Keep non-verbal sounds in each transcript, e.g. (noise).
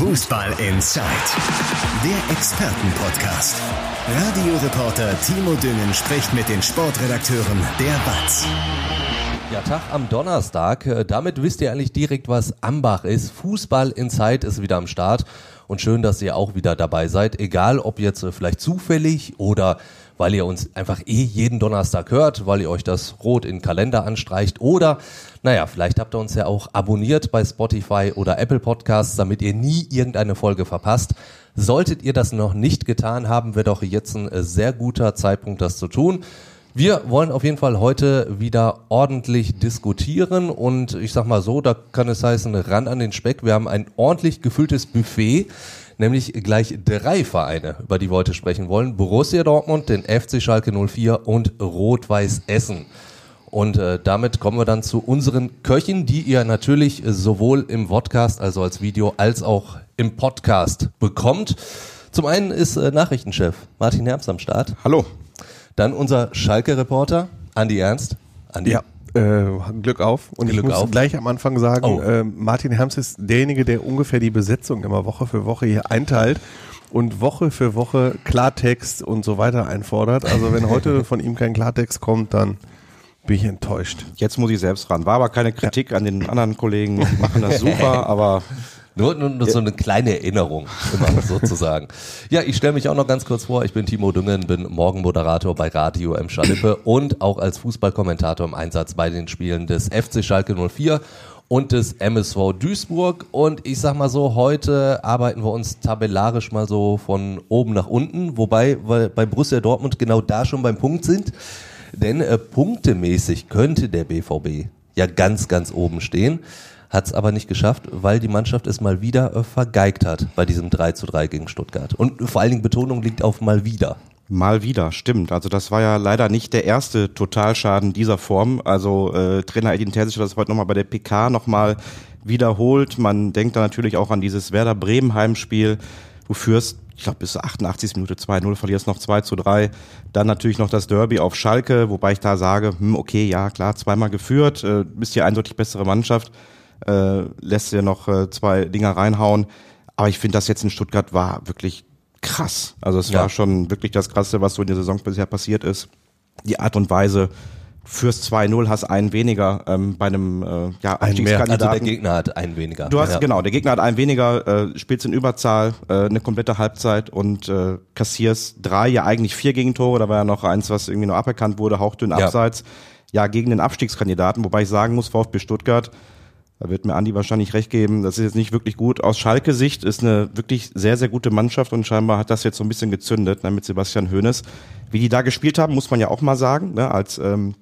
Fußball Inside, der Expertenpodcast. Radioreporter Timo Düngen spricht mit den Sportredakteuren der BATS. Ja, Tag am Donnerstag. Äh, Damit wisst ihr eigentlich direkt, was Ambach ist. Fußball Inside ist wieder am Start. Und schön, dass ihr auch wieder dabei seid. Egal, ob jetzt äh, vielleicht zufällig oder weil ihr uns einfach eh jeden Donnerstag hört, weil ihr euch das rot in den Kalender anstreicht oder, naja, vielleicht habt ihr uns ja auch abonniert bei Spotify oder Apple Podcasts, damit ihr nie irgendeine Folge verpasst. Solltet ihr das noch nicht getan haben, wäre doch jetzt ein äh, sehr guter Zeitpunkt, das zu tun. Wir wollen auf jeden Fall heute wieder ordentlich diskutieren und ich sag mal so, da kann es heißen, ran an den Speck. Wir haben ein ordentlich gefülltes Buffet, nämlich gleich drei Vereine, über die wir heute sprechen wollen. Borussia Dortmund, den FC Schalke 04 und Rot-Weiß Essen. Und äh, damit kommen wir dann zu unseren Köchen, die ihr natürlich sowohl im Podcast, also als Video, als auch im Podcast bekommt. Zum einen ist äh, Nachrichtenchef Martin Herbst am Start. Hallo. Dann unser Schalke-Reporter, Andi Ernst. Andi. Ja. Äh, Glück auf. Und Glück ich muss auf. gleich am Anfang sagen, Oh. äh, Martin Herms ist derjenige, der ungefähr die Besetzung immer Woche für Woche hier einteilt und Woche für Woche Klartext und so weiter einfordert. Also wenn heute (laughs) von ihm kein Klartext kommt, dann bin ich enttäuscht. Jetzt muss ich selbst ran. War aber keine Kritik an den anderen Kollegen, machen das super, (laughs) aber Nur, nur, nur so eine kleine Erinnerung, immer (laughs) sozusagen. Ja, ich stelle mich auch noch ganz kurz vor. Ich bin Timo Düngen, bin Morgenmoderator bei Radio M. Schalippe (clears throat) und auch als Fußballkommentator im Einsatz bei den Spielen des FC Schalke 04 und des MSV Duisburg. Und ich sag mal so, heute arbeiten wir uns tabellarisch mal so von oben nach unten, wobei wir bei Borussia Dortmund genau da schon beim Punkt sind. Denn äh, punktemäßig könnte der BVB ja ganz, ganz oben stehen. Hat es aber nicht geschafft, weil die Mannschaft es mal wieder äh, vergeigt hat bei diesem 3 zu 3 gegen Stuttgart. Und vor allen Dingen Betonung liegt auf mal wieder. mal wieder, stimmt. Also das war ja leider nicht der erste Totalschaden dieser Form. Also äh, Trainer Edin Terzic hat das heute nochmal bei der PK nochmal wiederholt. Man denkt da natürlich auch an dieses Werder Bremen Heimspiel. Du führst, ich glaube, bis zur 88. Minute 2-0, verlierst noch 2 zu 3. Dann natürlich noch das Derby auf Schalke, wobei ich da sage, hm, okay, ja klar, zweimal geführt, äh, bist die eindeutig bessere Mannschaft, äh, lässt dir noch äh, zwei Dinger reinhauen. Aber ich finde, das jetzt in Stuttgart war wirklich krass. Also es Ja. war schon wirklich das Krasse, was so in der Saison bisher passiert ist. Die Art und Weise, fürs 2-0 hast einen weniger ähm, bei einem äh, ja, Also Abstiegskandidaten. der Gegner hat einen weniger. Du hast ja. genau, der Gegner hat einen weniger, äh, spielst in Überzahl, äh, eine komplette Halbzeit und äh, kassierst drei, ja eigentlich vier Gegentore. Da war ja noch eins, was irgendwie noch aberkannt wurde, hauchdünn Ja. abseits. Ja, gegen den Abstiegskandidaten, wobei ich sagen muss, VfB Stuttgart, da wird mir Andi wahrscheinlich recht geben, das ist jetzt nicht wirklich gut. Aus Schalke-Sicht ist eine wirklich sehr, sehr gute Mannschaft und scheinbar hat das jetzt so ein bisschen gezündet ne, mit Sebastian Hoeneß. Wie die da gespielt haben, muss man ja auch mal sagen, ne, als ähm,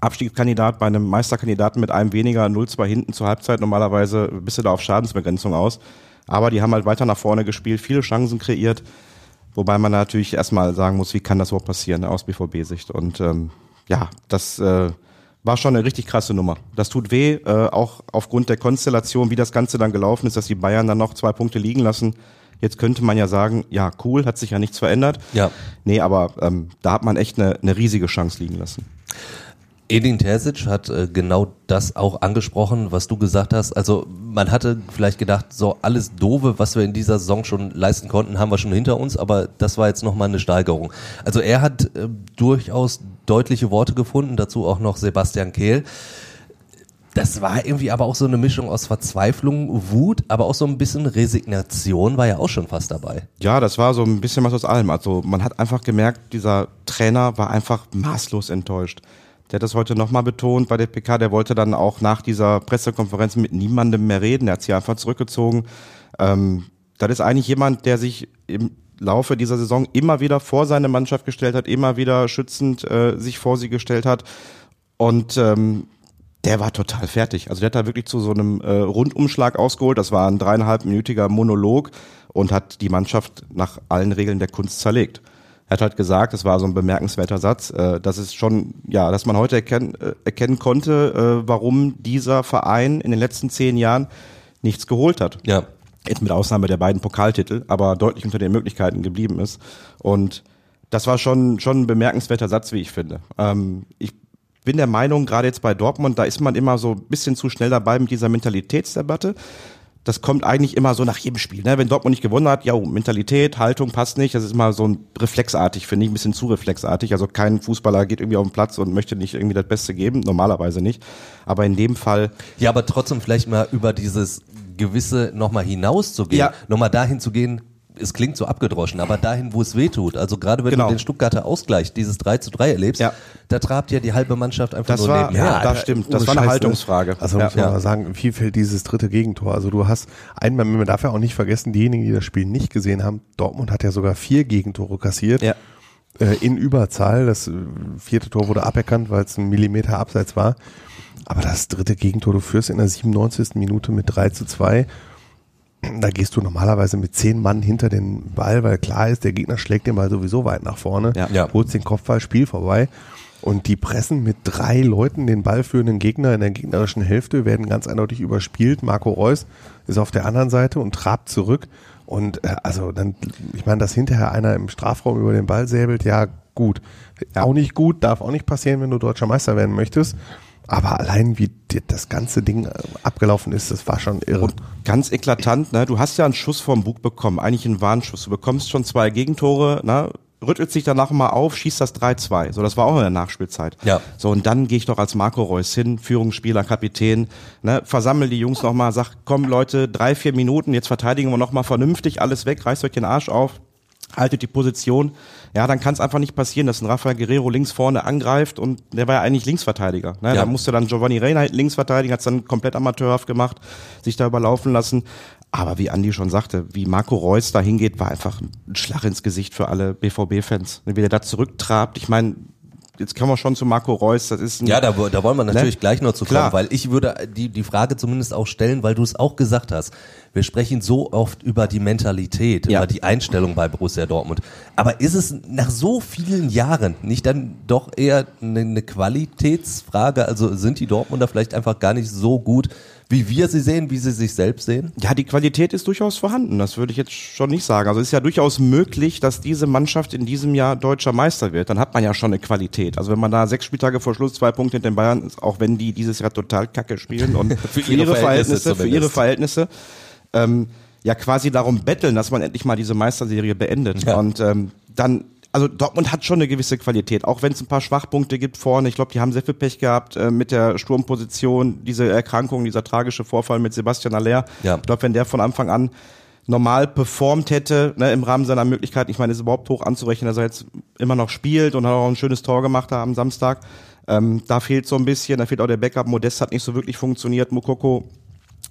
Abstiegskandidat bei einem Meisterkandidaten mit einem weniger 0-2 hinten zur Halbzeit. Normalerweise bist du da auf Schadensbegrenzung aus. Aber die haben halt weiter nach vorne gespielt, viele Chancen kreiert. Wobei man natürlich erstmal sagen muss, wie kann das überhaupt passieren ne, aus BVB-Sicht. Und ähm, ja, das äh, war schon eine richtig krasse Nummer. Das tut weh, äh, auch aufgrund der Konstellation, wie das Ganze dann gelaufen ist, dass die Bayern dann noch zwei Punkte liegen lassen. Jetzt könnte man ja sagen, ja, cool, hat sich ja nichts verändert. Ja. Nee, aber ähm, da hat man echt eine, eine riesige Chance liegen lassen. Edin Terzic hat äh, genau das auch angesprochen, was du gesagt hast. Also man hatte vielleicht gedacht, so alles Doofe, was wir in dieser Saison schon leisten konnten, haben wir schon hinter uns, aber das war jetzt nochmal eine Steigerung. Also er hat äh, durchaus deutliche Worte gefunden, dazu auch noch Sebastian Kehl. Das war irgendwie aber auch so eine Mischung aus Verzweiflung, Wut, aber auch so ein bisschen Resignation war ja auch schon fast dabei. Ja, das war so ein bisschen was aus allem. Also man hat einfach gemerkt, dieser Trainer war einfach maßlos enttäuscht. Der hat das heute nochmal betont bei der PK, der wollte dann auch nach dieser Pressekonferenz mit niemandem mehr reden, der hat sich einfach zurückgezogen. Ähm, das ist eigentlich jemand, der sich im Laufe dieser Saison immer wieder vor seine Mannschaft gestellt hat, immer wieder schützend äh, sich vor sie gestellt hat. Und ähm, der war total fertig. Also der hat da wirklich zu so einem äh, Rundumschlag ausgeholt. Das war ein dreieinhalbminütiger Monolog und hat die Mannschaft nach allen Regeln der Kunst zerlegt. Er hat halt gesagt, das war so ein bemerkenswerter Satz, äh, dass es schon, ja, dass man heute erkennen, äh, erkennen konnte, äh, warum dieser Verein in den letzten zehn Jahren nichts geholt hat Ja. jetzt mit Ausnahme der beiden Pokaltitel, aber deutlich unter den Möglichkeiten geblieben ist. Und das war schon, schon ein bemerkenswerter Satz, wie ich finde. Ähm, ich bin der Meinung, gerade jetzt bei Dortmund, da ist man immer so ein bisschen zu schnell dabei mit dieser Mentalitätsdebatte. Das kommt eigentlich immer so nach jedem Spiel. Ne? Wenn Dortmund nicht gewonnen hat, ja, Mentalität, Haltung passt nicht. Das ist immer so ein reflexartig, finde ich, ein bisschen zu reflexartig. Also kein Fußballer geht irgendwie auf den Platz und möchte nicht irgendwie das Beste geben, normalerweise nicht. Aber in dem Fall. Ja, aber trotzdem vielleicht mal über dieses gewisse nochmal hinauszugehen, Ja. nochmal dahin zu gehen, es klingt so abgedroschen, aber dahin, wo es weh tut. Also gerade wenn Genau. du den Stuttgarter Ausgleich, dieses 3 zu 3 erlebst, Ja. da trabt ja die halbe Mannschaft einfach Das nur war, nebenher. ja, das stimmt. Das war eine ne? Haltungsfrage. Also ja. muss man Ja. mal sagen, wie fällt dieses dritte Gegentor? Also du hast einmal, man darf ja auch nicht vergessen, diejenigen, die das Spiel nicht gesehen haben, Dortmund hat ja sogar vier Gegentore kassiert. Ja. Äh, in Überzahl. Das äh, vierte Tor wurde aberkannt, weil es ein Millimeter abseits war. Aber das dritte Gegentor, du führst in der 97. Minute mit 3 zu 2. Da gehst du normalerweise mit zehn Mann hinter den Ball, weil klar ist, der Gegner schlägt den Ball sowieso weit nach vorne, Ja. Ja. holst den Kopfball, Spiel vorbei. Und die pressen mit drei Leuten den ballführenden Gegner in der gegnerischen Hälfte, werden ganz eindeutig überspielt. Marco Reus ist auf der anderen Seite und trabt zurück. Und äh, also dann, ich meine, dass hinterher einer im Strafraum über den Ball säbelt, ja gut. Auch nicht gut, darf auch nicht passieren, wenn du deutscher Meister werden möchtest. Aber allein wie das ganze Ding äh, abgelaufen ist, das war schon irre. Und ganz eklatant, ne? Du hast ja einen Schuss vom Bug bekommen, eigentlich einen Warnschuss. Du bekommst schon zwei Gegentore, ne? Rüttelt sich danach mal auf, schießt das 3-2. So, das war auch in der Nachspielzeit. Ja. So, und dann gehe ich doch als Marco Reus hin, Führungsspieler, Kapitän, ne? Versammel die Jungs nochmal, sag, komm Leute, drei, vier Minuten, jetzt verteidigen wir nochmal vernünftig, alles weg, reißt euch den Arsch auf, haltet die Position. Ja, dann kann es einfach nicht passieren, dass ein Rafael Guerrero links vorne angreift und der war ja eigentlich Linksverteidiger. Ne? Ja. Da musste dann Giovanni Reina halt links verteidigen, hat's dann komplett amateurhaft gemacht, sich da überlaufen lassen. Aber wie Andi schon sagte, wie Marco Reus da hingeht, war einfach ein Schlag ins Gesicht für alle BVB-Fans. Wie der da zurücktrabt, ich meine, jetzt kommen wir schon zu Marco Reus, das ist ein Ja, da, da wollen wir natürlich Ne? gleich noch zu Klar. kommen, weil ich würde die, die Frage zumindest auch stellen, weil du es auch gesagt hast. Wir sprechen so oft über die Mentalität, Ja. über die Einstellung bei Borussia Dortmund. Aber ist es nach so vielen Jahren nicht dann doch eher eine, eine Qualitätsfrage? Also sind die Dortmunder vielleicht einfach gar nicht so gut, wie wir sie sehen, wie sie sich selbst sehen? Ja, die Qualität ist durchaus vorhanden. Das würde ich jetzt schon nicht sagen. Also es ist ja durchaus möglich, dass diese Mannschaft in diesem Jahr deutscher Meister wird. Dann hat man ja schon eine Qualität. Also wenn man da sechs Spieltage vor Schluss zwei Punkte hinter den Bayern ist, auch wenn die dieses Jahr total kacke spielen und (laughs) für, ihre Verhältnisse für ihre. Verhältnisse, ähm, ja quasi darum betteln, dass man endlich mal diese Meisterserie beendet. Ja. Und ähm, dann also Dortmund hat schon eine gewisse Qualität, auch wenn es ein paar Schwachpunkte gibt vorne. Ich glaube, die haben sehr viel Pech gehabt äh, mit der Sturmposition, diese Erkrankung, dieser tragische Vorfall mit Sebastian Aller. Ja. Ich glaube, wenn der von Anfang an normal performt hätte, ne, im Rahmen seiner Möglichkeiten, ich meine, ist überhaupt hoch anzurechnen, dass er jetzt immer noch spielt und hat auch ein schönes Tor gemacht da am Samstag. Ähm, da fehlt so ein bisschen, da fehlt auch der Backup. Modest hat nicht so wirklich funktioniert. Mukoko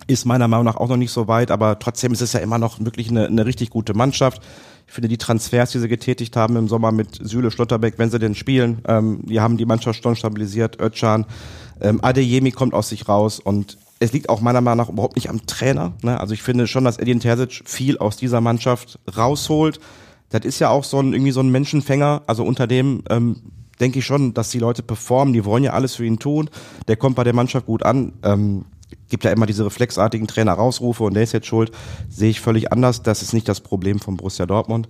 ist meiner Meinung nach auch noch nicht so weit, aber trotzdem ist es ja immer noch wirklich eine, eine richtig gute Mannschaft. Ich finde die Transfers, die sie getätigt haben im Sommer mit Süle, Schlotterbeck, wenn sie denn spielen, ähm, die haben die Mannschaft schon stabilisiert. Özcan, ähm, Adeyemi kommt aus sich raus und es liegt auch meiner Meinung nach überhaupt nicht am Trainer. Ne? Also ich finde schon, dass Edin Terzic viel aus dieser Mannschaft rausholt. Das ist ja auch so ein irgendwie so ein Menschenfänger. Also unter dem ähm, denke ich schon, dass die Leute performen. Die wollen ja alles für ihn tun. Der kommt bei der Mannschaft gut an. Ähm, gibt ja immer diese reflexartigen Trainer-Rausrufe und der ist jetzt schuld. Sehe ich völlig anders. Das ist nicht das Problem von Borussia Dortmund.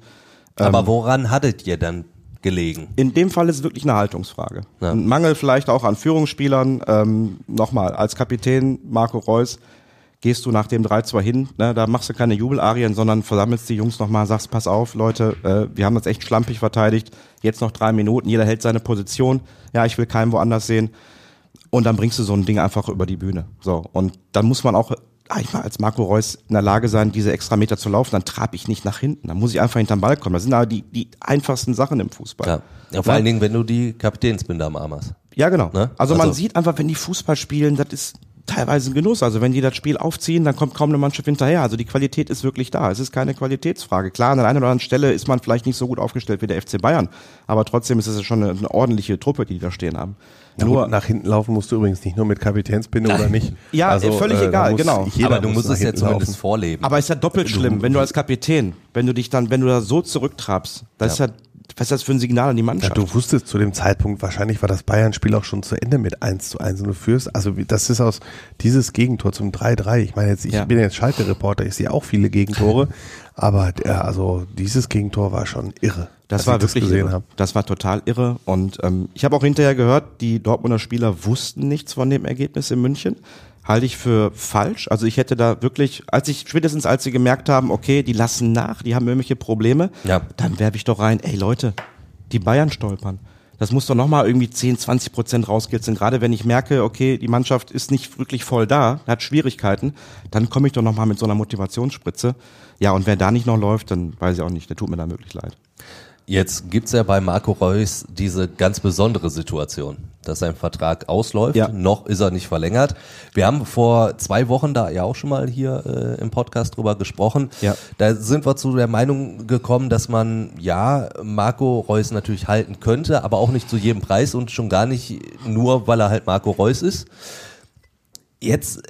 Ähm. Aber woran hattet ihr dann gelegen? In dem Fall ist es wirklich eine Haltungsfrage. Ja. Ein Mangel vielleicht auch an Führungsspielern. Ähm, Nochmal, als Kapitän Marco Reus gehst du nach dem 3-2 hin, ne, da machst du keine Jubelarien, sondern versammelst die Jungs nochmal, sagst, pass auf, Leute, äh, wir haben das echt schlampig verteidigt, jetzt noch drei Minuten, jeder hält seine Position, ja, ich will keinen woanders sehen. Und dann bringst du so ein Ding einfach über die Bühne. So, und dann muss man auch eigentlich mal als Marco Reus in der Lage sein, diese extra Meter zu laufen, dann trab ich nicht nach hinten, dann muss ich einfach hinterm Ball kommen. Das sind aber die, die einfachsten Sachen im Fußball. Ja. ja vor allen Dingen, wenn du die Kapitänsbinde am Arm hast. Ja, genau. Ne? Also, man Also- sieht einfach, wenn die Fußball spielen, das ist teilweise ein Genuss. Also wenn die das Spiel aufziehen, dann kommt kaum eine Mannschaft hinterher. Also die Qualität ist wirklich da. Es ist keine Qualitätsfrage. Klar, an der einen oder anderen Stelle ist man vielleicht nicht so gut aufgestellt wie der FC Bayern, aber trotzdem ist es ja schon eine, eine ordentliche Truppe, die da stehen haben. Ja, Nur nach hinten laufen musst du übrigens nicht nur mit Kapitänsbinde oder nicht. (laughs) Ja, völlig da egal, genau. jeder Aber du muss musst es ja zumindest laufen. vorleben. Aber ist ja doppelt schlimm, wenn du als Kapitän, wenn du dich dann, wenn du da so zurücktrabst, das Ja. ist ja, was ist das für ein Signal an die Ja, Mannschaft? du wusstest zu dem Zeitpunkt, wahrscheinlich war das Bayern-Spiel auch schon zu Ende mit 1 zu 1 und du führst, also wie- das ist aus dieses Gegentor zum 3-3. Ich meine jetzt, ich Ja. bin jetzt Schalke-Reporter, ich sehe auch viele Gegentore, (laughs) aber der, also dieses Gegentor war schon irre. Das war ich wirklich gesehen irre. habe. Das war total irre. Und ähm, ich habe auch hinterher gehört, die Dortmunder Spieler wussten nichts von dem Ergebnis in München. halte ich für falsch. Also ich hätte da wirklich, als ich spätestens als sie gemerkt haben, okay, die lassen nach, die haben irgendwelche Probleme, Ja. dann werfe ich doch rein, ey Leute, die Bayern stolpern. Das muss doch nochmal irgendwie 10, 20 Prozent rauskitzeln. Gerade wenn ich merke, okay, die Mannschaft ist nicht wirklich voll da, hat Schwierigkeiten, dann komme ich doch nochmal mit so einer Motivationsspritze. Ja, und wer da nicht noch läuft, dann weiß ich auch nicht, der tut mir da wirklich leid. Jetzt gibt's ja bei Marco Reus diese ganz besondere Situation, dass sein Vertrag ausläuft. Ja. Noch ist er nicht verlängert. Wir haben vor zwei Wochen da ja auch schon mal hier äh, im Podcast drüber gesprochen. Ja. Da sind wir zu der Meinung gekommen, dass man ja Marco Reus natürlich halten könnte, aber auch nicht zu jedem Preis und schon gar nicht nur, weil er halt Marco Reus ist. Jetzt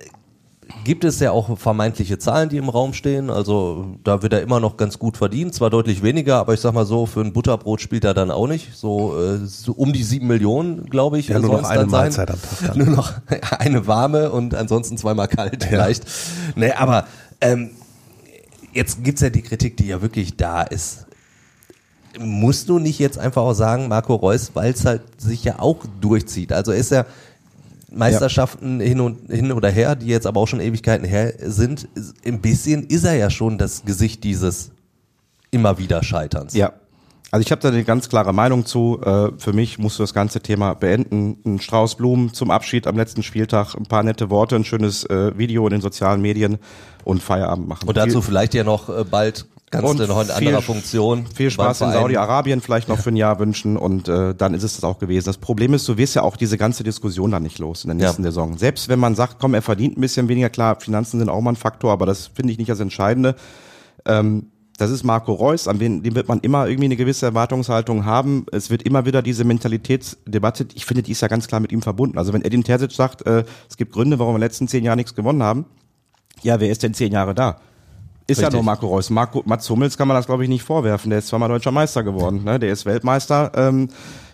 gibt es ja auch vermeintliche Zahlen, die im Raum stehen. Also da wird er immer noch ganz gut verdient, zwar deutlich weniger, aber ich sag mal so, für ein Butterbrot spielt er dann auch nicht. So, äh, so um die sieben Millionen, glaube ich. Ja, nur noch eine sein. Mahlzeit am Tag dann. (laughs) Nur noch (laughs) eine warme und ansonsten zweimal kalt vielleicht. Nee, aber ähm, jetzt gibt's ja die Kritik, die ja wirklich da ist. Musst du nicht jetzt einfach auch sagen, Marco Reus, weil es halt sich ja auch durchzieht. Also ist er Meisterschaften hin und hin oder her, die jetzt aber auch schon Ewigkeiten her sind, ein bisschen ist er ja schon das Gesicht dieses immer wieder Scheiterns. Ja. Also ich habe da eine ganz klare Meinung zu. Äh, für mich musst du das ganze Thema beenden. Ein Strauß Blumen zum Abschied am letzten Spieltag, ein paar nette Worte, ein schönes äh, Video in den sozialen Medien und Feierabend machen. Und dazu Viel- vielleicht ja noch äh, bald kannst Und du noch in viel- anderer Funktion. Viel Spaß in. Saudi-Arabien vielleicht noch für ein Jahr wünschen und äh, dann ist es das auch gewesen. Das Problem ist, du wirst ja auch diese ganze Diskussion dann nicht los in der nächsten Ja. Saison. Selbst wenn man sagt, komm, er verdient ein bisschen weniger, klar, Finanzen sind auch mal ein Faktor, aber das finde ich nicht das Entscheidende. Ähm, das ist Marco Reus, an wen, dem wird man immer irgendwie eine gewisse Erwartungshaltung haben. Es wird immer wieder diese Mentalitätsdebatte, ich finde, die ist ja ganz klar mit ihm verbunden. Also wenn Edin Terzic sagt, äh, es gibt Gründe, warum wir in den letzten zehn Jahren nichts gewonnen haben, ja, wer ist denn zehn Jahre da? Ist ja nur Marco Reus. Marco, Mats Hummels kann man das, glaube ich, nicht vorwerfen. Der ist zweimal deutscher Meister geworden. Ne? Der ist Weltmeister. Ähm,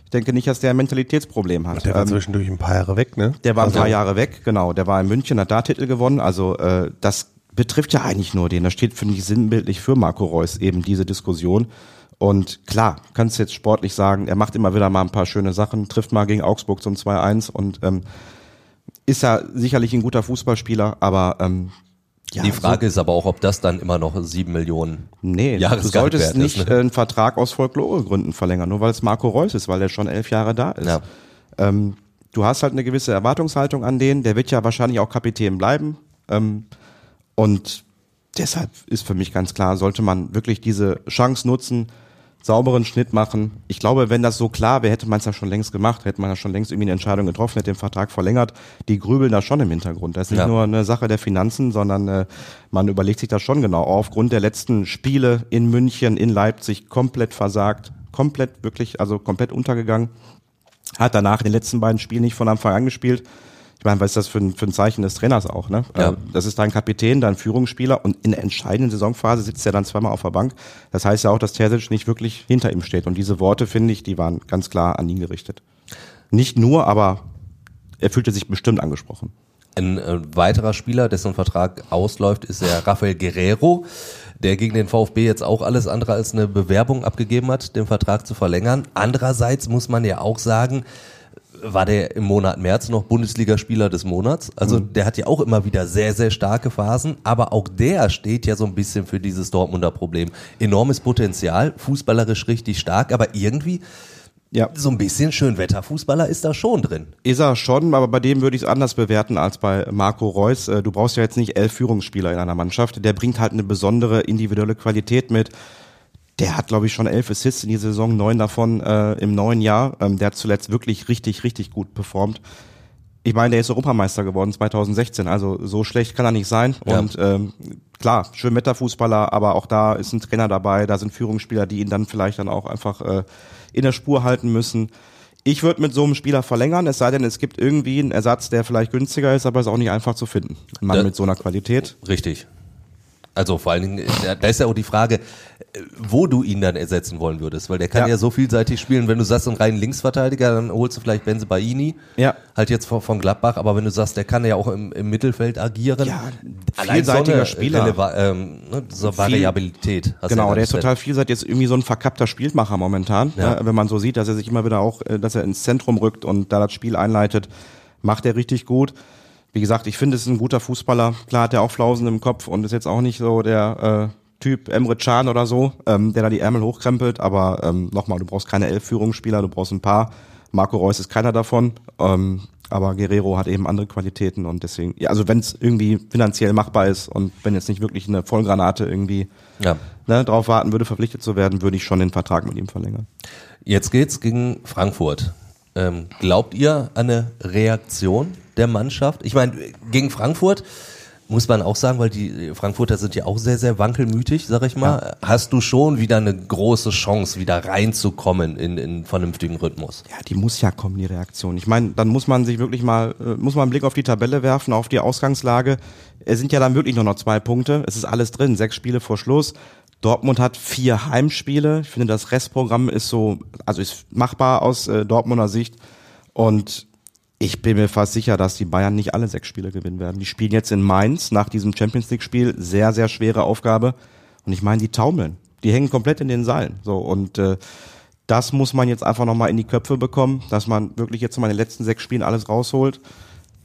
ich denke nicht, dass der ein Mentalitätsproblem hat. Der war ähm, zwischendurch ein paar Jahre weg, ne? der war ein Also, paar Jahre weg, genau. Der war in München, hat da Titel gewonnen. Also äh, das betrifft ja eigentlich nur den. Das steht, finde ich, sinnbildlich für Marco Reus eben diese Diskussion. Und klar, kannst jetzt sportlich sagen, er macht immer wieder mal ein paar schöne Sachen, trifft mal gegen Augsburg zum 2-1 und ähm, ist ja sicherlich ein guter Fußballspieler, aber ähm, ja, Die Frage ist aber auch, ob das dann immer noch sieben Millionen Nee, du Jahresgehalt solltest wert nicht ist, äh, ne? einen Vertrag aus Folklore-Gründen verlängern, nur weil es Marco Reus ist, weil er schon elf Jahre da ist. Ja. Ähm, du hast halt eine gewisse Erwartungshaltung an den, der wird ja wahrscheinlich auch Kapitän bleiben. Ähm, und deshalb ist für mich ganz klar, sollte man wirklich diese Chance nutzen, sauberen Schnitt machen. Ich glaube, wenn das so klar wäre, hätte man es ja schon längst gemacht, hätte man ja schon längst irgendwie eine Entscheidung getroffen, hätte den Vertrag verlängert. Die grübeln da schon im Hintergrund. Das ist nicht Ja. nur eine Sache der Finanzen, sondern äh, man überlegt sich das schon genau. Aufgrund der letzten Spiele in München, in Leipzig komplett versagt, komplett wirklich, also komplett untergegangen. Hat danach in den letzten beiden Spielen nicht von Anfang an gespielt. Ich meine, was ist das für ein, für ein Zeichen des Trainers auch, ne? Ja. Äh, Das ist dein Kapitän, dein Führungsspieler und in der entscheidenden Saisonphase sitzt er dann zweimal auf der Bank. Das heißt ja auch, dass Terzic nicht wirklich hinter ihm steht. Und diese Worte, finde ich, die waren ganz klar an ihn gerichtet. Nicht nur, aber er fühlte sich bestimmt angesprochen. Ein äh, weiterer Spieler, dessen Vertrag ausläuft, ist der Rafael Guerrero, der gegen den VfB jetzt auch alles andere als eine Bewerbung abgegeben hat, den Vertrag zu verlängern. Andererseits muss man ja auch sagen, war der im Monat März noch Bundesligaspieler des Monats. Also der hat ja auch immer wieder sehr, sehr starke Phasen, aber auch der steht ja so ein bisschen für dieses Dortmunder Problem. Enormes Potenzial, fußballerisch richtig stark, aber irgendwie Ja. so ein bisschen Schönwetterfußballer ist da schon drin. Ist er schon, aber bei dem würde ich es anders bewerten als bei Marco Reus. Äh, Du brauchst ja jetzt nicht elf Führungsspieler in einer Mannschaft. Der bringt halt eine besondere individuelle Qualität mit. Der hat, glaube ich, schon elf Assists in die Saison, neun davon äh, im neuen Jahr. Ähm, der hat zuletzt wirklich richtig, richtig gut performt. Ich meine, der ist Europameister geworden 2016, also so schlecht kann er nicht sein. Ja. Und ähm, klar, schön Wetterfußballer, aber auch da ist ein Trainer dabei, da sind Führungsspieler, die ihn dann vielleicht dann auch einfach äh, in der Spur halten müssen. Ich würde mit so einem Spieler verlängern, es sei denn, es gibt irgendwie einen Ersatz, der vielleicht günstiger ist, aber ist auch nicht einfach zu finden. Ein Mann Da- mit so einer Qualität. Richtig. Also vor allen Dingen, da- ist ja auch die Frage, äh, wo du ihn dann ersetzen wollen würdest, weil der kann ja, Ja. so vielseitig spielen. Wenn du sagst, einen reinen Linksverteidiger, dann holst du vielleicht Benze Baini, Ja. halt jetzt von, von Gladbach, aber wenn du sagst, der kann ja auch im, im Mittelfeld agieren, Ja, vielseitiger so eine Spieler. Releva ähm, ne, so Viel- Variabilität. hast du Genau, ja der ist total vielseitig, jetzt irgendwie so ein verkappter Spielmacher momentan. Ja. Ja. wenn man so sieht, dass er sich immer wieder auch, äh, dass er ins Zentrum rückt und da das Spiel einleitet, macht er richtig gut. Wie gesagt, ich finde, es ist ein guter Fußballer. Klar hat er auch Flausen im Kopf und ist jetzt auch nicht so der äh, Typ Emre Can oder so, ähm, der da die Ärmel hochkrempelt. Aber ähm, nochmal, du brauchst keine elf Führungsspieler, du brauchst ein paar. Marco Reus ist keiner davon. Ähm, aber Guerrero hat eben andere Qualitäten und deswegen, ja, also wenn es irgendwie finanziell machbar ist und wenn jetzt nicht wirklich eine Vollgranate irgendwie Ja. ne, drauf warten würde, verpflichtet zu werden, würde ich schon den Vertrag mit ihm verlängern. Jetzt geht's gegen Frankfurt. Ähm, glaubt ihr an eine Reaktion der Mannschaft? Ich meine, gegen Frankfurt muss man auch sagen, weil die Frankfurter sind ja auch sehr, sehr wankelmütig, sag ich mal. Hast du schon wieder eine große Chance, wieder reinzukommen in, in vernünftigen Rhythmus? Ja, die muss ja kommen, die Reaktion. Ich meine, dann muss man sich wirklich mal, äh, muss man einen Blick auf die Tabelle werfen, auf die Ausgangslage. Es sind ja dann wirklich nur noch zwei Punkte. Es ist alles drin, sechs Spiele vor Schluss. Dortmund hat vier Heimspiele. Ich finde, das Restprogramm ist so, also ist machbar aus äh, Dortmunder Sicht. Und ich bin mir fast sicher, dass die Bayern nicht alle sechs Spiele gewinnen werden. Die spielen jetzt in Mainz nach diesem Champions League Spiel. Sehr, sehr schwere Aufgabe. Und ich meine, die taumeln. Die hängen komplett in den Seilen. So, und äh, das muss man jetzt einfach nochmal in die Köpfe bekommen, dass man wirklich jetzt mal in den letzten sechs Spielen alles rausholt.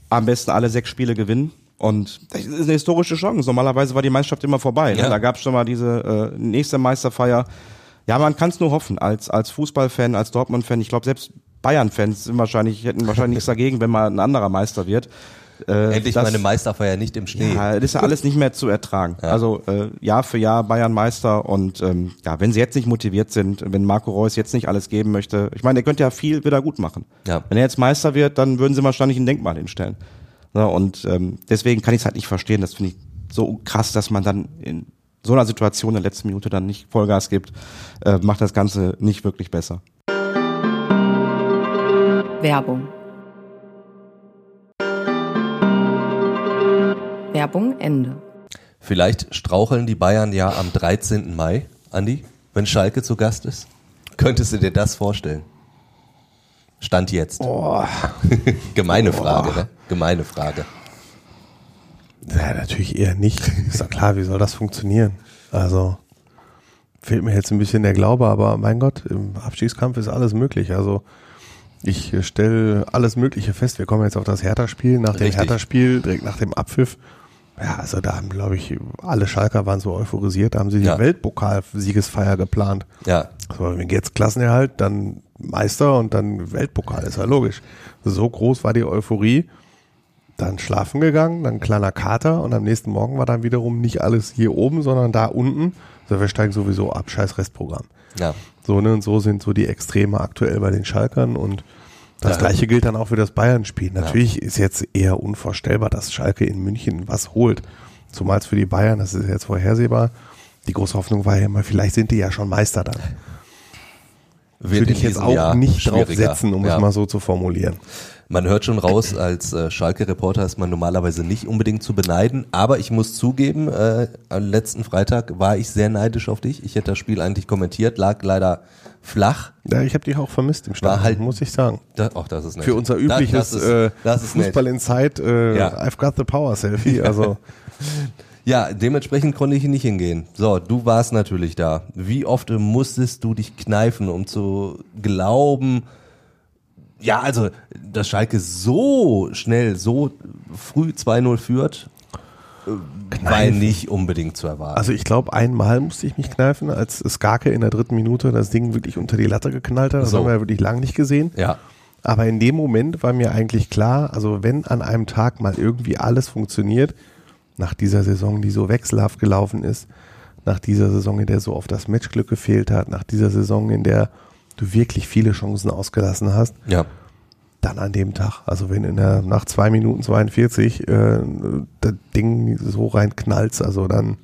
Am besten alle sechs Spiele gewinnen. Und das ist eine historische Chance. Normalerweise war die Meisterschaft immer vorbei. Ja. Ne? Da gab es schon mal diese äh, nächste Meisterfeier. Ja, man kann es nur hoffen. Als, als Fußballfan, als Dortmund-Fan, ich glaube, selbst Bayern-Fans sind wahrscheinlich, hätten wahrscheinlich nichts dagegen, wenn mal ein anderer Meister wird. Äh, Endlich das- meine Meisterfeier nicht im Schnee. ja, das ist ja alles nicht mehr zu ertragen. Also äh, Jahr für Jahr Bayern Meister und ähm, ja, wenn sie jetzt nicht motiviert sind, wenn Marco Reus jetzt nicht alles geben möchte, ich meine, er könnte ja viel wieder gut machen. Ja. Wenn er jetzt Meister wird, dann würden sie wahrscheinlich ein Denkmal hinstellen. Ja, und ähm, deswegen kann ich es halt nicht verstehen. Das finde ich so krass, dass man dann in so einer Situation in der letzten Minute dann nicht Vollgas gibt, äh, macht das Ganze nicht wirklich besser. Werbung. Werbung Ende. Vielleicht straucheln die Bayern ja am 13. Mai, Andi, wenn Schalke zu Gast ist. Könntest du dir das vorstellen? Stand jetzt. (laughs) Gemeine Frage, ne? Gemeine Frage. Ja, natürlich eher nicht. Ist doch klar, wie soll das funktionieren? Also fehlt mir jetzt ein bisschen der Glaube, aber mein Gott, im Abstiegskampf ist alles möglich. Also ich stelle alles Mögliche fest. Wir kommen jetzt auf das Hertha-Spiel, nach dem. Hertha-Spiel, direkt nach dem Abpfiff. Ja, also da haben, glaube ich, alle Schalker waren so euphorisiert, da haben sie die Ja. Weltpokal-Siegesfeier geplant. Ja, So, wenn jetzt Klassenerhalt, dann Meister und dann Weltpokal, ist ja logisch. So groß war die Euphorie. Dann schlafen gegangen, dann kleiner Kater und am nächsten Morgen war dann wiederum nicht alles hier oben, sondern da unten. Also wir steigen sowieso ab, scheiß Restprogramm. ja. So, ne, und so sind so die Extreme aktuell bei den Schalkern und das Ja. gleiche gilt dann auch für das Bayern-Spiel. Natürlich ist jetzt eher unvorstellbar, dass Schalke in München was holt. Zumal es für die Bayern, das ist jetzt vorhersehbar. Die große Hoffnung war ja immer, vielleicht sind die ja schon Meister dann. Wird Würde ich jetzt auch Jahr nicht drauf setzen, um Ja. es mal so zu formulieren. Man hört schon raus, (laughs) als äh, Schalke-Reporter ist man normalerweise nicht unbedingt zu beneiden, aber ich muss zugeben, äh, am letzten Freitag war ich sehr neidisch auf dich. Ich hätte das Spiel eigentlich kommentiert, lag leider flach. Ja, ich habe dich auch vermisst im Stadion, halt- muss ich sagen. Da, auch das ist nett. Für unser übliches das, das ist, äh, das ist nett. Fußball in Zeit, äh, Ja. I've got the power Selfie. (laughs) Also Ja, dementsprechend konnte ich nicht hingehen. So, du warst natürlich da. Wie oft musstest du dich kneifen, um zu glauben, ja, also, dass Schalke so schnell, so früh 2-0 führt, äh, war Kneifen. nicht unbedingt zu erwarten. Also ich glaube, einmal musste ich mich kneifen, als Skarke in der dritten Minute das Ding wirklich unter die Latte geknallt hat. Das So. haben wir ja wirklich lange nicht gesehen. ja, Aber in dem Moment war mir eigentlich klar, also wenn an einem Tag mal irgendwie alles funktioniert, nach dieser Saison, die so wechselhaft gelaufen ist, nach dieser Saison, in der so oft das Matchglück gefehlt hat, nach dieser Saison, in der du wirklich viele Chancen ausgelassen hast, ja, dann an dem Tag. Also wenn in der, nach zwei Minuten 42 äh, das Ding so rein knallt, also dann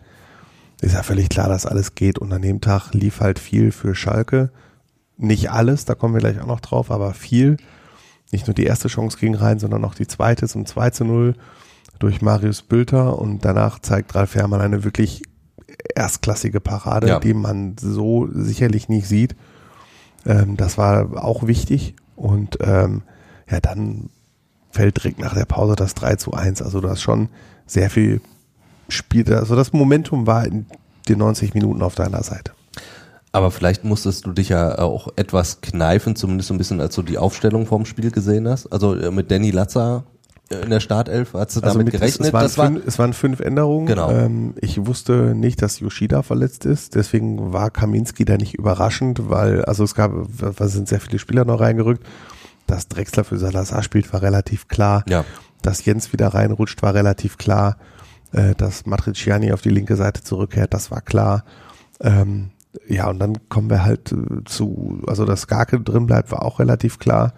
ist ja völlig klar, dass alles geht. Und an dem Tag lief halt viel für Schalke. Nicht alles, da kommen wir gleich auch noch drauf, aber viel. Nicht nur die erste Chance ging rein, sondern auch die zweite zum 2 zu 0 durch Marius Bülter. Und danach zeigt Ralf Herrmann eine wirklich erstklassige Parade, Ja. die man so sicherlich nicht sieht. Ähm, das war auch wichtig. Und ähm, ja, dann fällt direkt nach der Pause das 3 zu 1. Also du hast schon sehr viel Spiel. Also das Momentum war in den 90 Minuten auf deiner Seite. aber vielleicht musstest du dich ja auch etwas kneifen, zumindest so ein bisschen, als du die Aufstellung vorm Spiel gesehen hast. Also äh, mit Danny Latzer in der Startelf? Hast du Also damit mit, gerechnet? Es waren, das war, fünf, es waren fünf Änderungen. Genau. Ähm, ich wusste nicht, dass Yoshida verletzt ist. Deswegen war Kaminski da nicht überraschend, weil, also es gab, da sind sehr viele Spieler noch reingerückt. Dass Drexler für Salazar spielt, war relativ klar. ja. Dass Jens wieder reinrutscht, war relativ klar. Äh, dass Matriciani auf die linke Seite zurückkehrt, das war klar. Ähm, ja, und dann kommen wir halt äh, zu, also dass Garke drin bleibt, war auch relativ klar.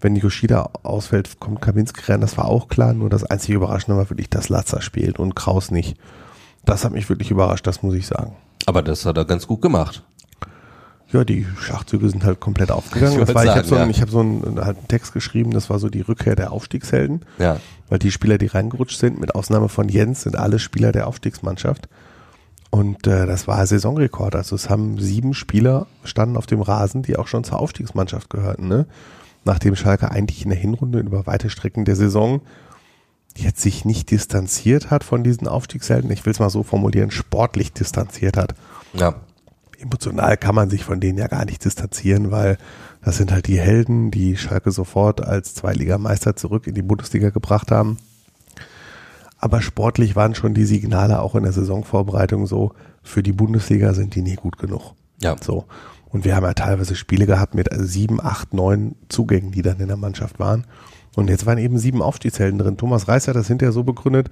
Wenn Yoshida ausfällt, kommt Kaminski rein, das war auch klar. Nur das einzige Überraschende war wirklich, dass Latzer spielt und Kraus nicht. Das hat mich wirklich überrascht, das muss ich sagen. Aber das hat er ganz gut gemacht. Ja, die Schachzüge sind halt komplett aufgegangen. Ich Das ich habe so, einen- ja. ich hab so einen, halt einen Text geschrieben, das war so die Rückkehr der Aufstiegshelden. Ja. Weil die Spieler, die reingerutscht sind, mit Ausnahme von Jens, sind alle Spieler der Aufstiegsmannschaft. Und äh, das war Saisonrekord. Also es haben sieben Spieler standen auf dem Rasen, die auch schon zur Aufstiegsmannschaft gehörten. Ne? Nachdem Schalke eigentlich in der Hinrunde über weite Strecken der Saison jetzt sich nicht distanziert hat von diesen Aufstiegshelden, ich will es mal so formulieren, sportlich distanziert hat Ja. emotional kann man sich von denen ja gar nicht distanzieren, weil das sind halt die Helden, die Schalke sofort als Zweitligameister zurück in die Bundesliga gebracht haben. Aber sportlich waren schon die Signale auch in der Saisonvorbereitung so, für die Bundesliga sind die nie gut genug. Ja. So. Und wir haben ja teilweise Spiele gehabt mit sieben, acht, neun Zugängen, die dann in der Mannschaft waren. Und jetzt waren eben sieben Aufstiegshelden drin. Thomas Reis hat das hinterher so begründet,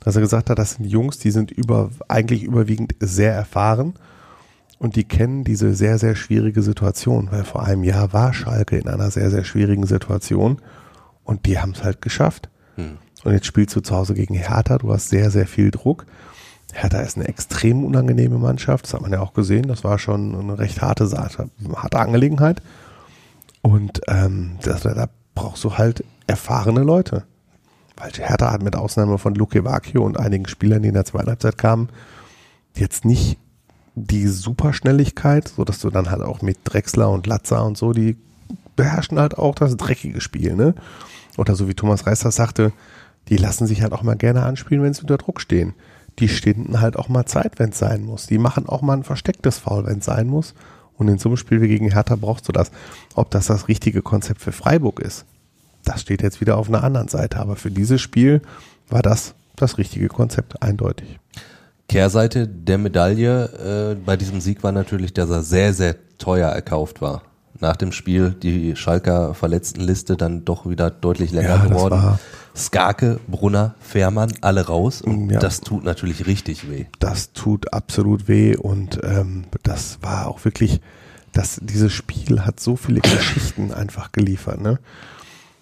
dass er gesagt hat, das sind Jungs, die sind über, eigentlich überwiegend sehr erfahren und die kennen diese sehr, sehr schwierige Situation, weil vor einem Jahr war Schalke in einer sehr, sehr schwierigen Situation und die haben es halt geschafft. Und jetzt spielst du zu Hause gegen Hertha, du hast sehr, sehr viel Druck. Hertha ist eine extrem unangenehme Mannschaft, das hat man ja auch gesehen, das war schon eine recht harte, harte Angelegenheit. Und ähm, das, da brauchst du halt erfahrene Leute. Weil Hertha hat mit Ausnahme von Luke Vacchio und einigen Spielern, die in der zweiten Halbzeit kamen, jetzt nicht die Superschnelligkeit, so dass du dann halt auch mit Drexler und Latza und so, die beherrschen halt auch das dreckige Spiel, ne? Oder so wie Thomas Reis das sagte, die lassen sich halt auch mal gerne anspielen, wenn sie unter Druck stehen. Die stehen halt auch mal Zeit, wenn es sein muss. Die machen auch mal ein verstecktes Foul, wenn es sein muss. Und in so einem Spiel wie gegen Hertha brauchst du das. Ob das das richtige Konzept für Freiburg ist, das steht jetzt wieder auf einer anderen Seite. Aber für dieses Spiel war das das richtige Konzept, eindeutig. Kehrseite der Medaille äh, bei diesem Sieg war natürlich, dass er sehr, sehr teuer erkauft war. Nach dem Spiel die Schalker Verletztenliste dann doch wieder deutlich länger Ja, das geworden. war- Skake, Brunner, Fährmann, alle raus und Ja. das tut natürlich richtig weh. das tut absolut weh und ähm, das war auch wirklich, das, dieses Spiel hat so viele Geschichten (coughs) einfach geliefert, ne?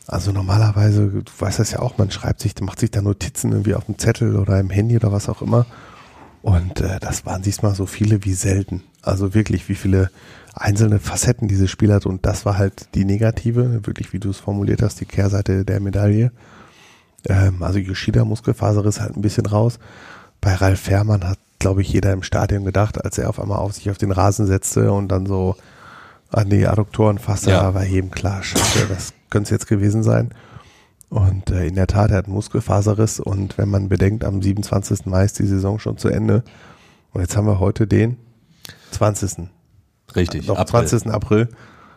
Also normalerweise, du weißt das ja auch, man schreibt sich, macht sich da Notizen irgendwie auf dem Zettel oder im Handy oder was auch immer. Und äh, das waren diesmal so viele wie selten. Also wirklich, wie viele einzelne Facetten dieses Spiel hat. Und das war halt die negative, wirklich, wie du es formuliert hast, die Kehrseite der Medaille. Ähm, also Yoshida Muskelfaserriss halt ein bisschen raus. Bei Ralf Fährmann hat, glaube ich, jeder im Stadion gedacht, als er auf einmal auf sich auf den Rasen setzte und dann so an die Adduktoren fasste, Ja. war jedem klar, scheiße, das könnte es jetzt gewesen sein. Und äh, in der Tat, er hat einen Muskelfaserriss und wenn man bedenkt, am 27. Mai ist die Saison schon zu Ende. Und jetzt haben wir heute den 20. Richtig. Noch April. 20. April.